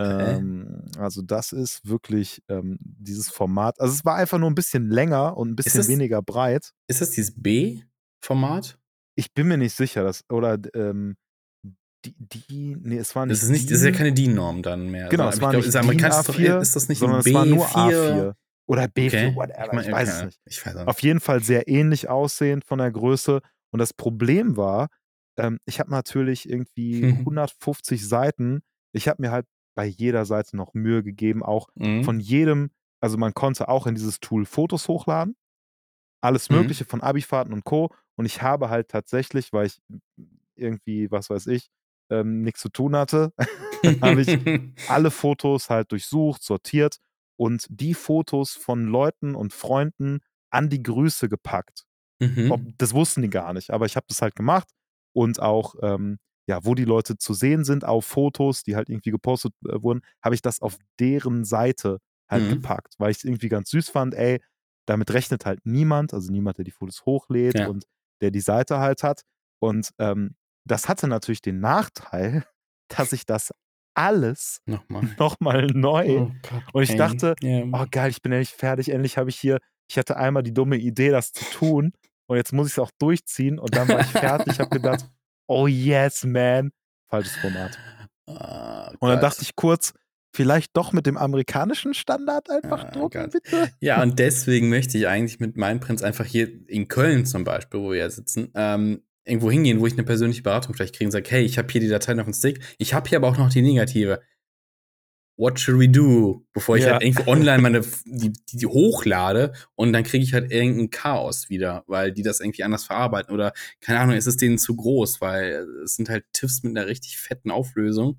ähm, also das ist wirklich ähm, dieses Format. Also es war einfach nur ein bisschen länger und ein bisschen es- weniger breit. Ist das dieses B-Format? Ich bin mir nicht sicher, dass, oder ähm, die, nee, es war nicht. Das ist nicht, das ist ja keine DIN-Norm dann mehr. Genau, sondern es ich war glaub, nicht ist doch- A4, ist das nicht sondern ein es war nur B4? A4 oder B4, Okay. whatever, ich, mein, weiß okay. es nicht. Ich weiß nicht. Auf jeden Fall sehr ähnlich aussehend von der Größe. Und das Problem war, ähm, ich habe natürlich irgendwie Mhm. 150 Seiten. Ich habe mir halt bei jeder Seite noch Mühe gegeben, auch Mhm. von jedem, also man konnte auch in dieses Tool Fotos hochladen. Alles Mhm. Mögliche von Abifahrten und Co. Und ich habe halt tatsächlich, weil ich irgendwie, was weiß ich, ähm, nichts zu tun hatte, habe ich alle Fotos halt durchsucht, sortiert und die Fotos von Leuten und Freunden an die Grüße gepackt. Mhm. Ob, das wussten die gar nicht, aber ich habe das halt gemacht und auch, ähm, ja, wo die Leute zu sehen sind auf Fotos, die halt irgendwie gepostet äh, wurden, habe ich das auf deren Seite halt Mhm. gepackt, weil ich es irgendwie ganz süß fand, ey, damit rechnet halt niemand, also niemand, der die Fotos hochlädt Ja. und der die Seite halt hat. Und ähm, das hatte natürlich den Nachteil, dass ich das alles Nochmal. nochmal neu Oh Gott, und ich dachte, Ja. oh geil, ich bin endlich fertig, endlich habe ich hier, ich hatte einmal die dumme Idee, das zu tun und jetzt muss ich es auch durchziehen und dann war ich fertig, ich habe gedacht, oh yes, man, falsches Format. Ah, Und dann dachte ich kurz, vielleicht doch mit dem amerikanischen Standard einfach Ah, drucken, Gott. bitte? Ja, und deswegen möchte ich eigentlich mit meinem Prinz einfach hier in Köln zum Beispiel, wo wir ja sitzen, ähm, irgendwo hingehen, wo ich eine persönliche Beratung vielleicht kriege und sage, hey, ich habe hier die Dateien auf dem Stick, ich habe hier aber auch noch die negative. What should we do? Bevor ich Ja. halt irgendwo online meine, die, die, die hochlade und dann kriege ich halt irgendein Chaos wieder, weil die das irgendwie anders verarbeiten oder, keine Ahnung, ist es denen zu groß, weil es sind halt TIFFs mit einer richtig fetten Auflösung.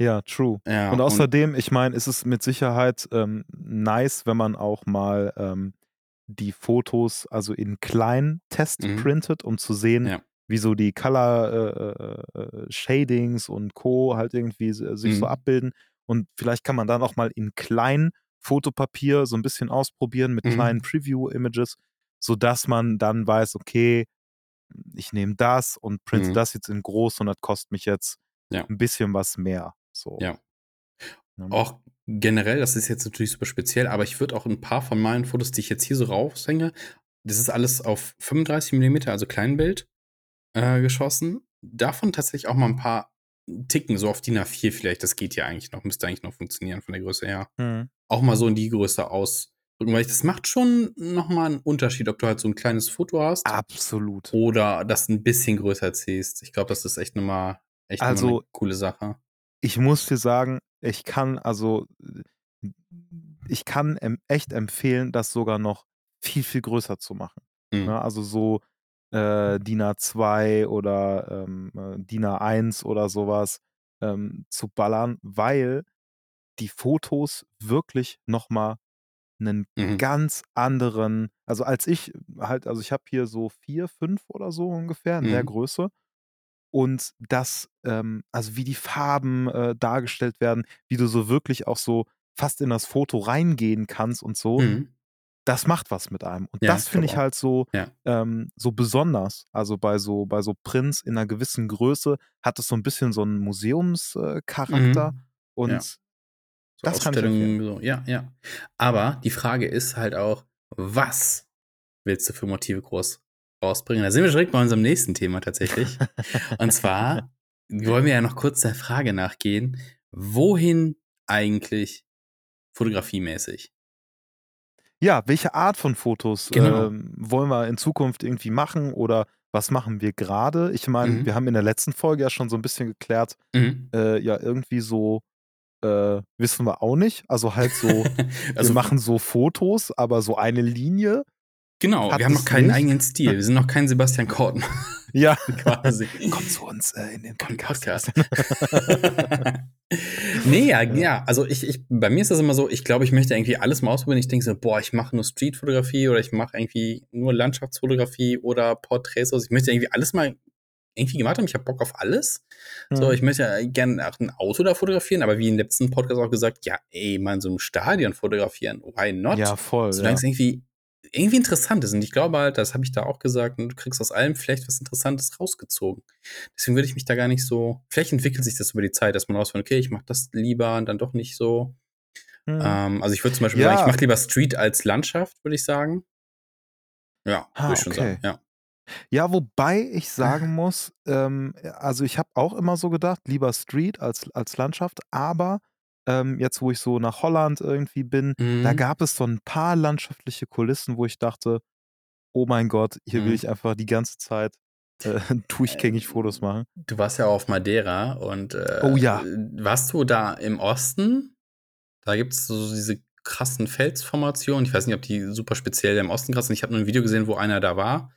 Ja, true. Ja, und außerdem, ich meine, ist es mit Sicherheit ähm, nice, wenn man auch mal ähm, die Fotos also in klein Test Mhm. printet, um zu sehen, Ja. Wie so die Color äh, äh, Shadings und Co. halt irgendwie s- sich so Mhm. abbilden. Und vielleicht kann man dann auch mal in klein Fotopapier so ein bisschen ausprobieren mit Mhm. kleinen Preview-Images, sodass man dann weiß, okay, ich nehme das und printe Mhm. das jetzt in groß und das kostet mich jetzt Ja. ein bisschen was mehr. So. Ja. Ne? auch generell, das ist jetzt natürlich super speziell, aber ich würde auch ein paar von meinen Fotos, die ich jetzt hier so raushänge, das ist alles auf 35 mm, also Kleinbild, äh, geschossen. Davon tatsächlich auch mal ein paar Ticken, so auf DIN A4 vielleicht. Das geht ja eigentlich noch, müsste eigentlich noch funktionieren von der Größe her. Mhm. Auch mal so in die Größe ausdrücken, weil ich, das macht schon nochmal einen Unterschied, ob du halt so ein kleines Foto hast Absolut. oder das ein bisschen größer ziehst. Ich glaube, das ist echt nochmal echt Also- eine coole Sache. Ich muss dir sagen, ich kann also ich kann echt empfehlen, das sogar noch viel, viel größer zu machen. Mhm. Ne? Also so äh, DIN A2 oder ähm, äh, DIN A1 oder sowas ähm, zu ballern, weil die Fotos wirklich noch mal einen Mhm. ganz anderen also als ich halt also ich habe hier so 4, 5 oder so ungefähr in der Mhm. Größe und das ähm, also wie die Farben äh, dargestellt werden, wie du so wirklich auch so fast in das Foto reingehen kannst und so, Mhm. Das macht was mit einem. Und Ja, das finde ich halt so Ja. ähm, so besonders. Also bei so bei so Prints in einer gewissen Größe hat es so ein bisschen so einen Museumscharakter Charakter Mhm. und Ja. So Das kann ich so, ja, ja. Aber die Frage ist halt auch, was willst du für Motive groß rausbringen? Da sind wir direkt bei unserem nächsten Thema tatsächlich. Und zwar wollen wir ja noch kurz der Frage nachgehen, wohin eigentlich fotografiemäßig? Ja, welche Art von Fotos Genau. ähm, wollen wir in Zukunft irgendwie machen oder was machen wir gerade? Ich meine, Mhm. wir haben in der letzten Folge ja schon so ein bisschen geklärt, Mhm. äh, ja, irgendwie so äh, wissen wir auch nicht. Also halt so, also, wir machen so Fotos, aber so eine Linie. Genau, hat wir haben noch keinen nicht. eigenen Stil. Wir sind noch kein Sebastian Korten Ja, quasi. kommt zu uns äh, in den Podcast. Nee, ja, ja, also ich, ich, bei mir ist das immer so, ich glaube, ich möchte irgendwie alles mal ausprobieren. Ich denke so, boah, ich mache nur Streetfotografie oder ich mache irgendwie nur Landschaftsfotografie oder Porträts. Also ich möchte irgendwie alles mal irgendwie gemacht haben. Ich habe Bock auf alles. So, Mhm. ich möchte ja gerne auch ein Auto da fotografieren, aber wie im letzten Podcast auch gesagt, ja, ey, mal in so einem Stadion fotografieren, why not? Ja, voll. Solange Ja. es irgendwie, irgendwie interessant ist. Und ich glaube halt, das habe ich da auch gesagt, du kriegst aus allem vielleicht was Interessantes rausgezogen. Deswegen würde ich mich da gar nicht so. Vielleicht entwickelt sich das über die Zeit, dass man rausfindet, okay, ich mache das lieber und dann doch nicht so. Mhm. Ähm, also ich würde zum Beispiel Ja. sagen, ich mache lieber Street als Landschaft, würde ich sagen. Ja, Ah, würde ich schon okay. sagen. Ja. Ja, wobei ich sagen muss, ähm, also ich habe auch immer so gedacht, lieber Street als, als Landschaft, aber ähm, jetzt, wo ich so nach Holland irgendwie bin, da Mhm. gab es so ein paar landschaftliche Kulissen, wo ich dachte, oh mein Gott, hier will Mhm. ich einfach die ganze Zeit äh, durchgängig Fotos machen. Du warst ja auf Madeira und äh, Oh ja. warst du da im Osten? Da gibt es so diese krassen Felsformationen. Ich weiß nicht, ob die super speziell im Osten krass sind. Ich habe nur ein Video gesehen, wo einer da war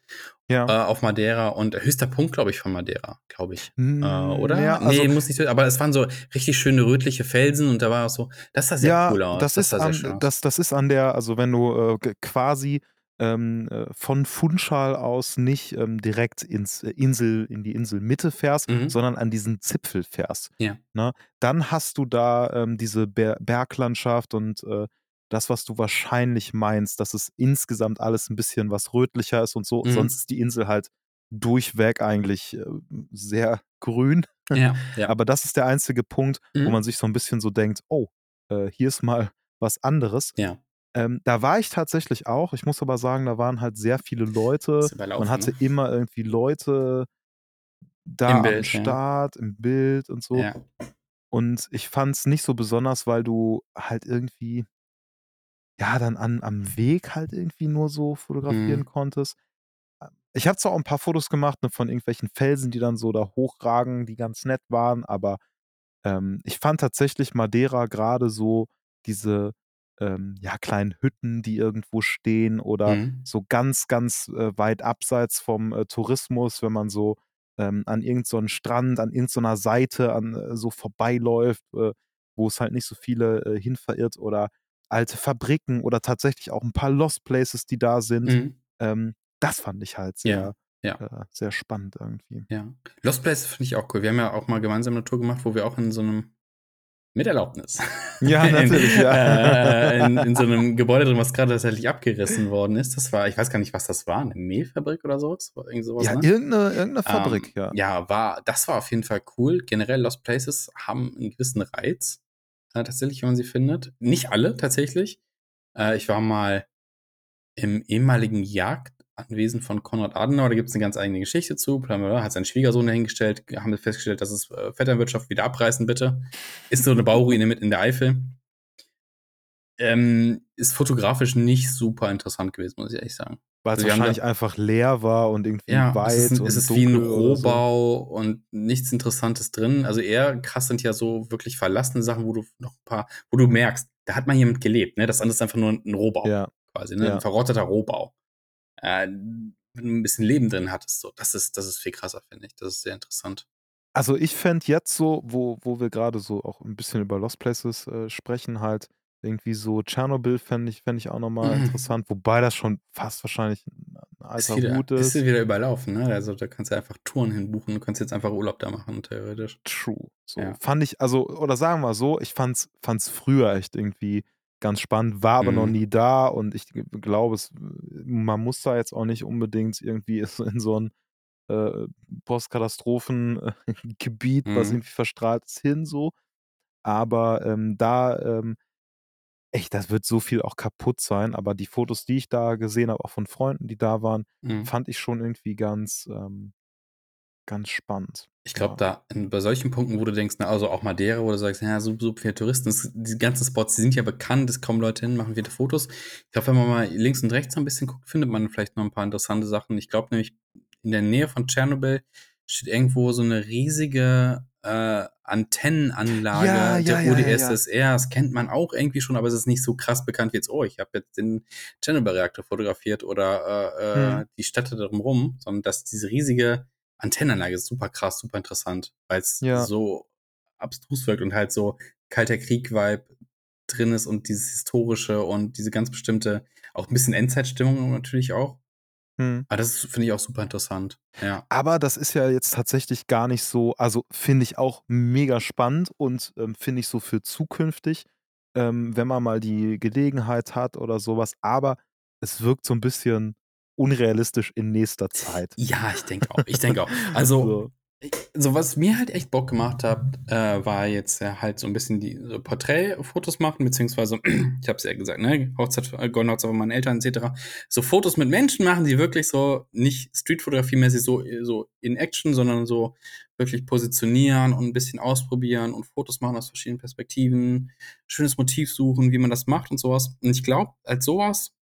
Ja. äh, auf Madeira und höchster Punkt, glaube ich, von Madeira, glaube ich. Äh, oder? Ja, nee, also, muss nicht so, aber es waren so richtig schöne rötliche Felsen und da war auch so, das sah sehr ja, cool aus. das ist, sah sehr schön an, das, das ist an der, also wenn du äh, quasi ähm, äh, von Funchal aus nicht ähm, direkt ins äh, Insel, in die Inselmitte fährst, Mhm. sondern an diesen Zipfel fährst. Ja. Ne? Dann hast du da ähm, diese Ber Berglandschaft und äh, das, was du wahrscheinlich meinst, dass es insgesamt alles ein bisschen was rötlicher ist und so. Mhm. Sonst ist die Insel halt durchweg eigentlich äh, sehr grün. Ja, ja. Aber das ist der einzige Punkt, wo Mhm. man sich so ein bisschen so denkt, oh, äh, hier ist mal was anderes. ja. Ähm, da war ich tatsächlich auch. Ich muss aber sagen, da waren halt sehr viele Leute. Man hatte ne? immer irgendwie Leute da Im am Bild, ja. Start, im Bild und so. Ja. Und ich fand es nicht so besonders, weil du halt irgendwie, ja, dann an, am Weg halt irgendwie nur so fotografieren Mhm. konntest. Ich habe zwar auch ein paar Fotos gemacht ne, von irgendwelchen Felsen, die dann so da hochragen, die ganz nett waren, aber ähm, ich fand tatsächlich Madeira gerade so diese ähm, ja, kleinen Hütten, die irgendwo stehen oder Mhm. so ganz, ganz äh, weit abseits vom äh, Tourismus, wenn man so ähm, an irgendeinen Strand, an irgendeiner Seite an, äh, so vorbeiläuft, äh, wo es halt nicht so viele äh, hin verirrt oder alte Fabriken oder tatsächlich auch ein paar Lost Places, die da sind. Mhm. Ähm, das fand ich halt sehr, ja. äh, sehr spannend irgendwie. Ja. Lost Place finde ich auch cool. Wir haben ja auch mal gemeinsam eine Tour gemacht, wo wir auch in so einem mit Erlaubnis. Ja, natürlich, in, ja. Äh, in, in so einem Gebäude drin, was gerade tatsächlich abgerissen worden ist. Das war, ich weiß gar nicht, was das war, eine Mehlfabrik oder sowas. Irgend sowas Ja, ne? irgendeine, irgendeine Fabrik, ähm, ja. Ja, war, das war auf jeden Fall cool. Generell Lost Places haben einen gewissen Reiz. äh, tatsächlich, wenn man sie findet. Nicht alle tatsächlich. Äh, ich war mal im ehemaligen Jagdanwesen von Konrad Adenauer, da gibt es eine ganz eigene Geschichte zu. Hat seinen Schwiegersohn dahingestellt, haben wir festgestellt, dass es äh, Vetternwirtschaft wieder abreißen, bitte. Ist so eine Bauruine mit in der Eifel. Ähm, ist fotografisch nicht super interessant gewesen, muss ich ehrlich sagen. Weil es also wahrscheinlich einfach leer war und irgendwie ja, weit. Es ist, und es ist wie ein Rohbau so. und nichts Interessantes drin. Also eher krass sind ja so wirklich verlassene Sachen, wo du noch ein paar, wo du merkst, da hat mal jemand gelebt, ne? Das andere ist einfach nur ein Rohbau. Ja. Quasi, ne? Ja. Ein verrotteter Rohbau. Äh, ein bisschen Leben drin hattest, so. Das ist, das ist viel krasser, finde ich. Das ist sehr interessant. Also ich fände jetzt so, wo, wo wir gerade so auch ein bisschen über Lost Places äh, sprechen, halt, irgendwie so Tschernobyl fände ich, fänd ich auch nochmal mhm. interessant, wobei das schon fast wahrscheinlich ein alter ist wieder, Hut ist. Ist wieder überlaufen, ne? Also da kannst du einfach Touren hinbuchen, du kannst jetzt einfach Urlaub da machen, theoretisch. True. So ja. fand ich, also, oder sagen wir mal so, ich fand's, fand's früher echt irgendwie ganz spannend, war aber mhm. noch nie da und ich glaube, es, man muss da jetzt auch nicht unbedingt irgendwie in so ein äh, Postkatastrophengebiet, mhm. was irgendwie verstrahlt ist, hin so. Aber ähm, da ähm, echt, das wird so viel auch kaputt sein, aber die Fotos, die ich da gesehen habe, auch von Freunden, die da waren, mhm. fand ich schon irgendwie ganz, ähm, ganz spannend. Ich glaube, ja. da bei solchen Punkten, wo du denkst, na, also auch Madeira, wo du sagst, ja, super, super viele Touristen, das, die ganzen Spots, die sind ja bekannt, es kommen Leute hin, machen viele Fotos. Ich glaube, wenn man mal links und rechts ein bisschen guckt, findet man vielleicht noch ein paar interessante Sachen. Ich glaube nämlich, in der Nähe von Tschernobyl steht irgendwo so eine riesige äh, Antennenanlage ja, der ja, UdSSR. Ja, das kennt man auch irgendwie schon, aber es ist nicht so krass bekannt wie jetzt, oh, ich habe jetzt den Chernobyl-Reaktor fotografiert oder äh, hm. die Städte drumherum, sondern dass diese riesige Antennenanlage ist super krass, super interessant, weil es so abstrus wirkt und halt so kalter Krieg-Vibe drin ist und dieses historische und diese ganz bestimmte, auch ein bisschen Endzeitstimmung natürlich auch. Mhm. Aber das finde ich auch super interessant. Ja. Aber das ist ja jetzt tatsächlich gar nicht so, also finde ich auch mega spannend und ähm, finde ich so für zukünftig, ähm, wenn man mal die Gelegenheit hat oder sowas. Aber es wirkt so ein bisschen unrealistisch in nächster Zeit. Ja, ich denke auch. Ich denke auch. Also, so so was mir halt echt Bock gemacht hat, äh, war jetzt ja halt so ein bisschen die so Porträtfotos machen, beziehungsweise, ich habe es ja gesagt, ne, Hochzeit, äh, Golden Hochzeit von meinen Eltern etc. So Fotos mit Menschen machen, die wirklich so nicht Streetfotografie-mäßig so, so in Action, sondern so wirklich positionieren und ein bisschen ausprobieren und Fotos machen aus verschiedenen Perspektiven, schönes Motiv suchen, wie man das macht und sowas. Und ich glaube, als sowas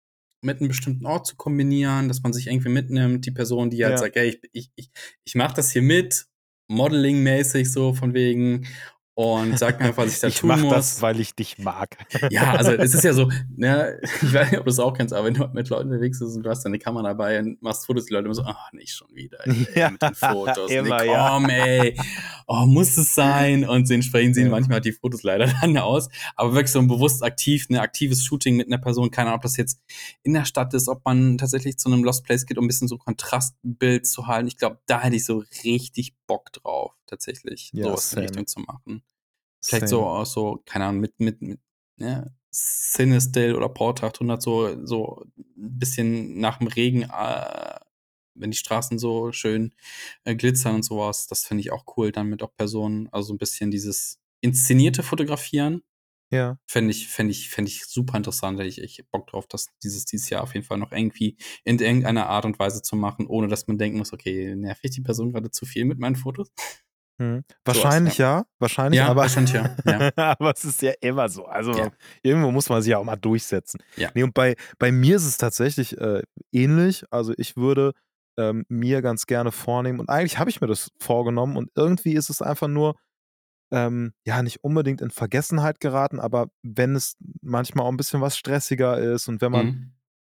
mit einem bestimmten Ort zu kombinieren, dass man sich irgendwie mitnimmt, die Person, die halt ja. sagt, ey, ich, ich, ich, ich mache das hier mit, Modeling-mäßig so von wegen und sag mir einfach, was ich da ich tun muss. Ich mach das, weil ich dich mag. ja, also es ist ja so, ne, ich weiß nicht, ob du es auch kennst, aber wenn du mit Leuten unterwegs bist und du hast deine Kamera dabei und machst Fotos, die Leute immer so, ach, oh, nicht schon wieder, ey, ja, mit den Fotos. Immer, nee, komm, ja. ey, oh, muss es sein? Und entsprechend sehen ja. manchmal die Fotos leider dann aus. Aber wirklich so ein bewusst aktiv, ein aktives Shooting mit einer Person, keine Ahnung, ob das jetzt in der Stadt ist, ob man tatsächlich zu einem Lost Place geht, um ein bisschen so Kontrastbild zu halten. Ich glaube, da hätte ich so richtig Bock drauf, tatsächlich, ja, sowas in Richtung zu machen. Vielleicht Same. so aus so, keine Ahnung, mit, mit, mit ne, Cinestill oder Portra 800 so, so ein bisschen nach dem Regen, äh, wenn die Straßen so schön äh, glitzern und sowas, das finde ich auch cool, dann mit auch Personen, also so ein bisschen dieses inszenierte Fotografieren. Ja. Fände ich, fände ich, fände ich super interessant. Hätte ich, ich Bock drauf, das dieses, dieses Jahr auf jeden Fall noch irgendwie in irgendeiner Art und Weise zu machen, ohne dass man denken muss, okay, nerv ich die Person gerade zu viel mit meinen Fotos? Mhm. Wahrscheinlich ja. ja. wahrscheinlich, ja, aber, wahrscheinlich ja. ja. aber es ist ja immer so. Also ja. irgendwo muss man sich ja auch mal durchsetzen. Ja. Nee, und bei, bei mir ist es tatsächlich äh, ähnlich. Also ich würde ähm, mir ganz gerne vornehmen, und eigentlich habe ich mir das vorgenommen und irgendwie ist es einfach nur, ähm, ja, nicht unbedingt in Vergessenheit geraten, aber wenn es manchmal auch ein bisschen was stressiger ist und wenn man mhm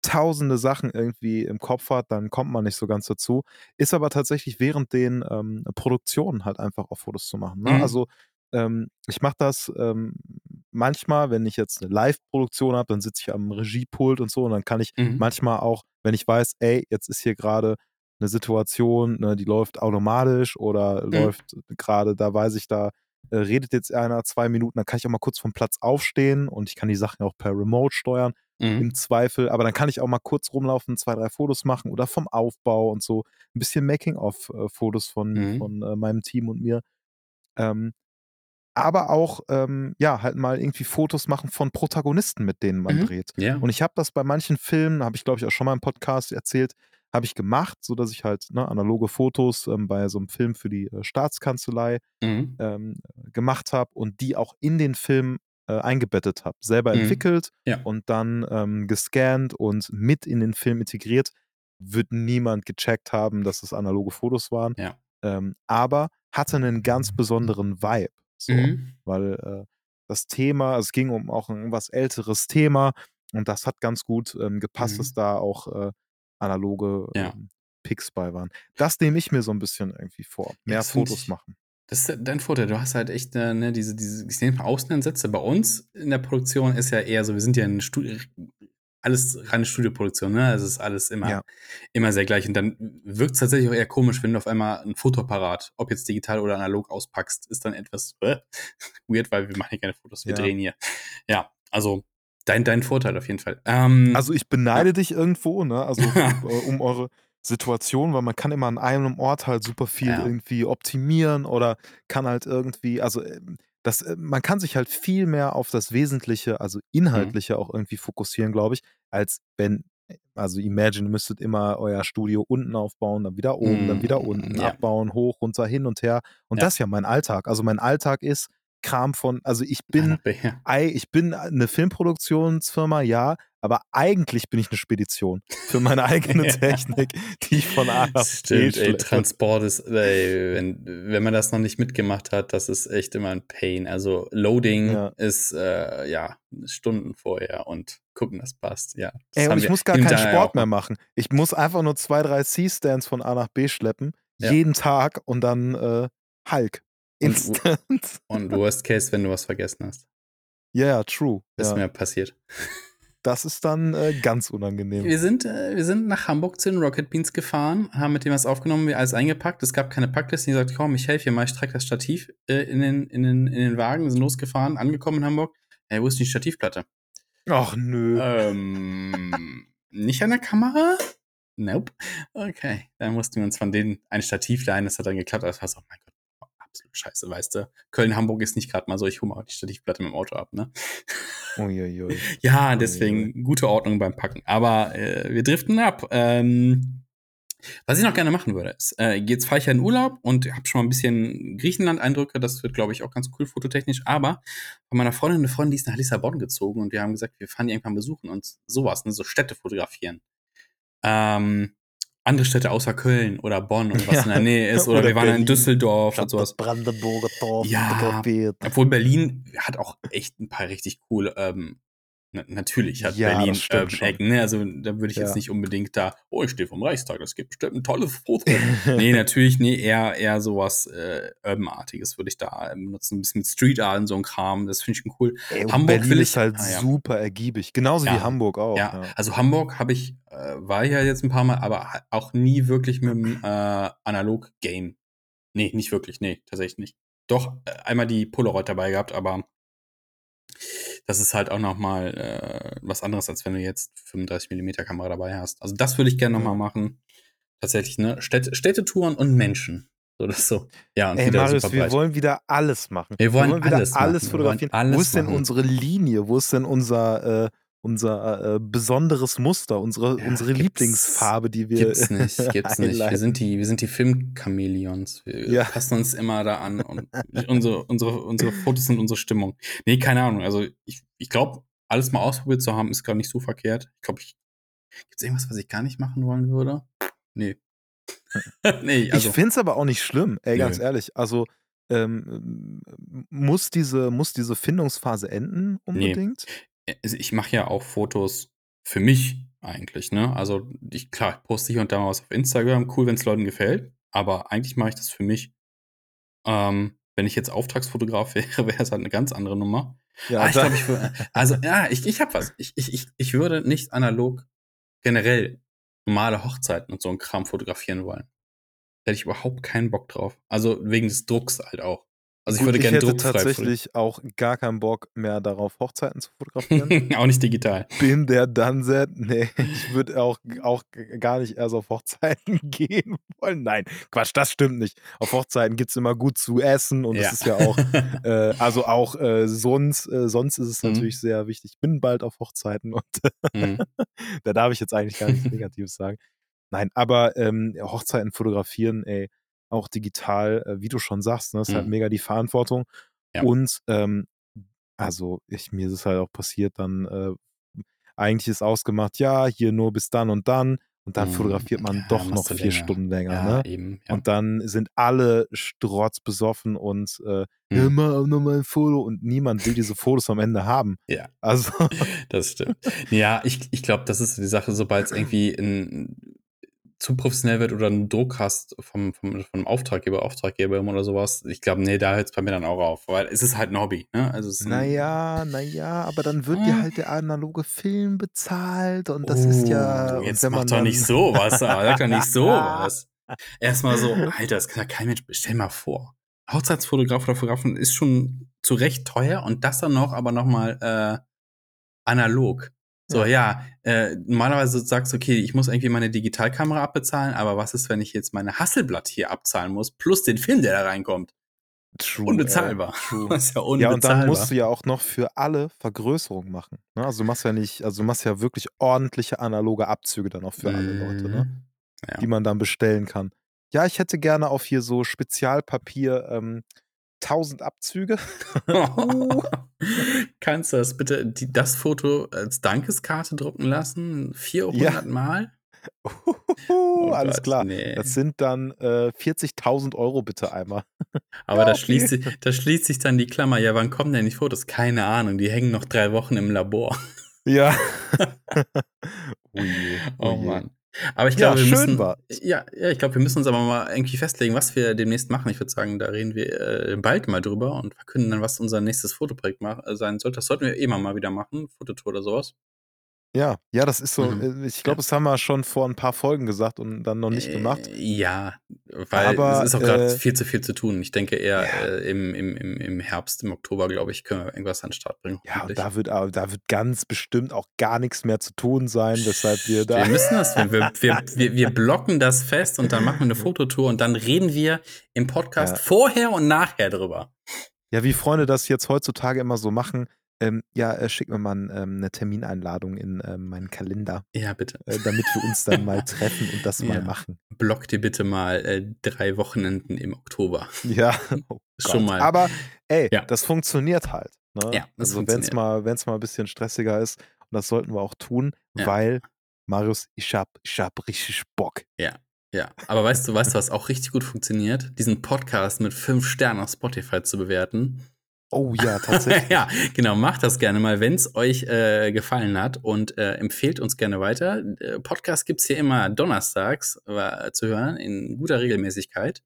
tausende Sachen irgendwie im Kopf hat, dann kommt man nicht so ganz dazu. Ist aber tatsächlich während den ähm, Produktionen halt einfach auch Fotos zu machen. Ne? Mhm. Also ähm, ich mache das ähm, manchmal, wenn ich jetzt eine Live-Produktion habe, dann sitze ich am Regiepult und so und dann kann ich mhm. manchmal auch, wenn ich weiß, ey, jetzt ist hier gerade eine Situation, ne, die läuft automatisch oder mhm. läuft gerade, da weiß ich, da äh, redet jetzt einer zwei Minuten, dann kann ich auch mal kurz vom Platz aufstehen und ich kann die Sachen auch per Remote steuern mhm. im Zweifel. Aber dann kann ich auch mal kurz rumlaufen, zwei, drei Fotos machen oder vom Aufbau und so. Ein bisschen Making-of-Fotos von, mhm. von äh, meinem Team und mir. Ähm, aber auch, ähm, ja, halt mal irgendwie Fotos machen von Protagonisten, mit denen man Mhm. dreht. Ja. Und ich habe das bei manchen Filmen, habe ich glaube ich auch schon mal im Podcast erzählt, habe ich gemacht, sodass ich halt, ne, analoge Fotos, ähm, bei so 'nem Film für die, äh, Staatskanzlei, Mhm. ähm, gemacht habe und die auch in den Film, äh, eingebettet habe. Selber Mhm. entwickelt Ja. und dann, ähm, gescannt und mit in den Film integriert. Wird niemand gecheckt haben, dass es analoge Fotos waren. Ja. Ähm, aber hatte 'nen ganz besonderen Vibe, so, Mhm. weil, äh, das Thema es ging um auch 'n was älteres Thema und das hat ganz gut, ähm, gepasst, dass Mhm. da auch, äh, analoge, Ja. ähm, Pics bei waren. Das nehme ich mir so 'n bisschen irgendwie vor, mehr das Fotos ich machen. das ist dein Vorteil. Du hast halt echt, äh, ne, diese diese ich nenne mal Außenansätze. Bei uns in der Produktion ist ja eher so wir sind ja 'n Stu alles reine Studioproduktion, ne? Also, es ist alles immer Ja. immer sehr gleich. Und dann wirkt's tatsächlich auch eher komisch, wenn du auf einmal 'n Fotoapparat, ob jetzt digital oder analog, auspackst. Ist dann etwas, äh, weird, weil wir machen hier keine Fotos, wir Ja. drehen hier. Ja, also dein dein Vorteil auf jeden Fall. Ähm, Also, ich ja. beneide dich irgendwo, ne, also, äh, um eure Situation, weil man kann immer an einem Ort halt super viel Ja. irgendwie optimieren oder kann halt irgendwie also, ähm, das äh, man kann sich halt viel mehr auf das Wesentliche, also, Mhm. Inhaltliche auch irgendwie fokussieren, glaube ich, als wenn äh, also, imagine, ihr müsstet immer euer Studio unten aufbauen, dann wieder oben, dann wieder unten, Mhm, ja. abbauen, hoch, runter, hin und her. Und Ja. das ist ja mein Alltag. Also, mein Alltag ist Kram von also, ich bin ich bin, äh, 'ne Filmproduktionsfirma, ja, aber eigentlich bin ich 'ne Spedition für meine eigene Technik, die ich von A nach B Stimmt, ey. Transport ist ey, wenn wenn man das noch nicht mitgemacht hat, das ist echt immer 'n Pain. Also, Loading Ja. ist, äh, ja, Stunden vorher und gucken, dass passt, ja. Das Ey, und ich wir muss gar keinen Sport mehr machen. Ich muss einfach nur 2, 3 C-Stands von A nach B schleppen, Ja. jeden Tag und dann, äh, Hulk. Und Instant. und Worst Case, wenn du was vergessen hast. Ja, ja, true, Ist ja. mir passiert. Das ist dann, äh, ganz unangenehm. Wir sind äh, wir sind nach Hamburg zu den Rocket Beans gefahren, haben mit denen was aufgenommen, wir alles eingepackt. Es gab keine Packliste. Die gesagt: „Komm, ich helfe dir mal, ich trage das Stativ, äh, in den in den in den Wagen.“ Wir sind losgefahren, angekommen in Hamburg. „Ey, wo ist die Stativplatte?“ Ach nö. Ähm, nicht an der Kamera? Nope. Okay, dann mussten wir uns von denen ein Stativ leihen. Das hat dann geklappt. Das war so: „Oh mein Gott, scheiße“, weißt du? Köln, Hamburg ist nicht grad mal so: „Ich hole mal die Stativplatte mit'm Auto ab“, ne? Ui, ui, ui. Ja, deswegen gute Ordnung beim Packen. Aber, äh, wir driften ab. Ähm, was ich noch gerne machen würde, ist, äh, jetzt fahre ich ja in Urlaub und habe schon mal 'n bisschen Griechenland-Eindrücke. Das wird, glaube ich, auch ganz cool fototechnisch. Aber von meiner Freundin 'ne Freundin, die ist nach Lissabon gezogen und wir haben gesagt, wir fahren die irgendwann besuchen und so was, ne, so Städte fotografieren. Ähm, andere Städte außer Köln oder Bonn und was Ja. in der Nähe ist. Oder, Oder wir waren in. Düsseldorf und habe so das was. Brandenburger Tor Ja, obwohl Berlin hat auch echt 'n paar richtig coole, ähm na natürlich hat Ja, Berlin, ähm, schon. Ecken, ne? Also, da würde ich jetzt Ja. nicht unbedingt da: „Oh, ich stehe vorm Reichstag, das gibt bestimmt 'n tolles Foto.“ Ne, natürlich, ne, eher eher so was, äh, Urban-artiges würde ich da, ähm, benutzen. 'N bisschen mit Street Art und so 'n Kram. Das finde ich cool. Ey, Hamburg Berlin will ist ich halt ah, ja. super ergiebig. Genauso wie Hamburg auch, ja. Also, Hamburg habe ich äh, war ich ja jetzt 'n paarmal, aber ha auch nie wirklich mit'm, äh, Analog-Game. Ne, nicht wirklich, ne, tatsächlich nicht. Doch, äh, einmal die Polaroid dabei gehabt, aber das ist halt auch noch mal, äh, was anderes, als wenn du jetzt 35-mm-Kamera dabei hast. Also, das würde ich gern noch mal Ja. machen. Tatsächlich, ne? Städt Städtetouren und Menschen. So, das so. Ja, und Ey, Marius, wir wollen wieder alles machen. Wir wollen wieder alles alles machen. Wir wollen fotografieren. Wo alles ist denn machen. unsere Linie? Wo ist denn unser, äh unser, äh, besonderes Muster, unsere Ja, unsere gibt's Lieblingsfarbe, die wir gibt's nicht, gibt's nicht. Wir sind die wir sind die Film-Chamäleons. Wir Ja. passen uns immer da an und unsere unsere unsere Fotos sind unsere Stimmung. Ne, keine Ahnung. Also, ich ich glaube, alles mal ausprobiert zu haben, ist gar nicht so verkehrt. Ich glaube, ich gibt's irgendwas, was ich gar nicht machen wollen würde? Ne. Ne, Ich also finde es aber auch nicht schlimm, ey, ganz ehrlich. Also, ähm, muss diese muss diese Findungsphase enden unbedingt? Also, ich mache ja auch Fotos für mich eigentlich, ne? Also, ich klar, poste hier und da mal was auf Instagram. Cool, wenn's Leuten gefällt, aber eigentlich mache ich das für mich. Ähm, wenn ich jetzt Auftragsfotograf wäre, wäre es halt 'ne ganz andere Nummer. Ja, Ah, ich da glaube, ich wür also, ja, ich ich habe was. Ich ich ich ich würde nicht analog generell normale Hochzeiten und so 'n Kram fotografieren wollen. Hätte ich überhaupt keinen Bock drauf. Also, wegen des Drucks halt auch. Also ich Gut, würde ich gerne hätte druckfrei tatsächlich auch gar keinen Bock mehr darauf, Hochzeiten zu fotografieren. auch nicht digital. Bin der Dunset. Nee, ich würde auch, auch gar nicht erst auf Hochzeiten gehen wollen. Nein, Quatsch, das stimmt nicht. Auf Hochzeiten gibt es immer gut zu essen und Ja. es ist ja auch, äh, also auch äh, sonst, äh, sonst ist es Mhm. natürlich sehr wichtig. Ich bin bald auf Hochzeiten und Mhm. da darf ich jetzt eigentlich gar nichts Negatives sagen. Nein, aber ähm, Hochzeiten fotografieren, ey, auch digital, äh, wie du schon sagst, ne, ist halt Mhm. mega die Verantwortung. Ja. Und ähm, also ich, mir ist es halt auch passiert, dann äh, eigentlich ist ausgemacht, ja, hier nur bis dann und dann. Und dann Mhm. fotografiert man Ja, doch noch vier länger. Stunden länger, Ja, ne? eben. Ja. Und dann sind alle strotzbesoffen und äh, Mhm. hör mal noch mal ein Foto und niemand will diese Fotos am Ende haben. Ja. Also, Das stimmt. ja, ich, ich glaube, das ist die Sache, sobald es irgendwie in, zu professionell wird oder einen Druck hast vom, vom, vom Auftraggeber, Auftraggeberin oder sowas, ich glaube, nee, da hört es bei mir dann auch auf, weil es ist halt ein Hobby. Ne? Also es naja, naja, aber dann wird Ah. dir halt der analoge Film bezahlt und das ist ja. Oh, Jetzt mach doch nicht sowas, sag doch nicht sowas. Erstmal so, Alter, das kann ja kein Mensch, stell mal vor. Hochzeitsfotograf oder Fotografin ist schon zu Recht teuer und das dann noch, aber nochmal äh, analog. So, ja, äh, normalerweise sagst du, okay, ich muss irgendwie meine Digitalkamera abbezahlen, aber was ist, wenn ich jetzt meine Hasselblatt hier abzahlen muss, plus den Film, der da reinkommt? True, Unbezahlbar. Ey, true. Das ist ja Ja, unbezahlbar. und dann musst du ja auch noch für alle Vergrößerung machen. Ne? Also du machst ja nicht, also du machst ja wirklich ordentliche analoge Abzüge dann auch für alle Leute, ne? Mhm. Ja. die man dann bestellen kann. Ja, ich hätte gerne auf hier so Spezialpapier ähm, 1000 Abzüge. Uh. Kannst du das bitte, die, das Foto als Dankeskarte drucken lassen? 400 Mal? Oh Alles Gott, klar. nee. Das sind dann äh, 40.000 Euro bitte einmal. Aber Ja, da, okay. schließt sich, da schließt sich dann die Klammer. Ja, wann kommen denn die Fotos? Keine Ahnung. Die hängen noch drei Wochen im Labor. Ja. oh je, Oh, je. Mann. Aber ich Ja, glaube, wir schön müssen, war- ja, ja, ich glaube, wir müssen uns aber mal irgendwie festlegen, was wir demnächst machen. Ich würde sagen, da reden wir äh, bald mal drüber und verkünden dann, was unser nächstes Fotoprojekt mach, äh, sein sollte. Das sollten wir immer mal wieder machen, Fototour oder sowas. Ja, ja, das ist so, Mhm. äh, ich glaube, das haben wir schon vor ein paar Folgen gesagt und dann noch nicht gemacht. Äh, ja, weil Aber, es ist auch gerade äh, viel zu viel zu tun. Ich denke eher Ja. äh, im, im, im, im Herbst, im Oktober, glaube ich, können wir irgendwas an den Start bringen. Ja, und da wird, da wird ganz bestimmt auch gar nichts mehr zu tun sein, weshalb wir da. Wir müssen das, wir, wir, wir, wir blocken das fest und dann machen wir eine Fototour und dann reden wir im Podcast Ja. vorher und nachher drüber. Ja, wie Freunde das jetzt heutzutage immer so machen, ähm, ja, äh, schick mir mal ähm, eine Termineinladung in ähm, meinen Kalender, Ja, bitte. äh, damit wir uns dann mal treffen und das Ja. mal machen. Block dir bitte mal äh, drei Wochenenden im Oktober. Ja, oh Schon mal. Aber ey, Ja. das funktioniert halt. Ne? Ja, das also wenn es mal, wenn's mal ein bisschen stressiger ist, und das sollten wir auch tun, Ja. weil, Marius, ich hab, ich hab richtig Bock. Ja, aber weißt du, weißt du, was auch richtig gut funktioniert? Diesen Podcast mit fünf Sternen auf Spotify zu bewerten. Oh ja, tatsächlich. ja, genau, macht das gerne mal, wenn es euch äh, gefallen hat und äh, empfehlt uns gerne weiter. Äh, Podcast gibt es hier immer donnerstags zu hören, in guter Regelmäßigkeit.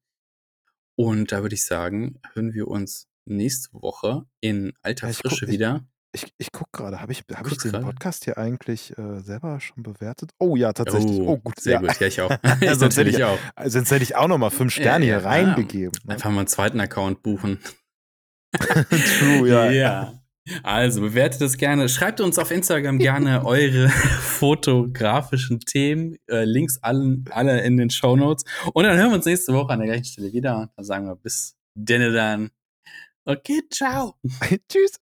Und da würde ich sagen, hören wir uns nächste Woche in alter Ja, ich guck- Frische ich- wieder. Ich, ich guck gerade, habe ich, hab ich den grade? Podcast hier eigentlich äh, selber schon bewertet? Oh ja, tatsächlich. Oh, gut. Sehr ja. gut, ja, ich auch. ich Sonst hätte ich- auch. Sonst hätte ich auch noch mal fünf Sterne Ja, hier reingegeben. Ne? Einfach mal einen zweiten Account buchen. True, ja. ja. Also bewertet es gerne. Schreibt uns auf Instagram gerne eure fotografischen Themen. Äh, Links allen, alle in den Show Notes. Und dann hören wir uns nächste Woche an der gleichen Stelle wieder. Dann sagen wir bis denne dann. Okay, ciao. Tschüss.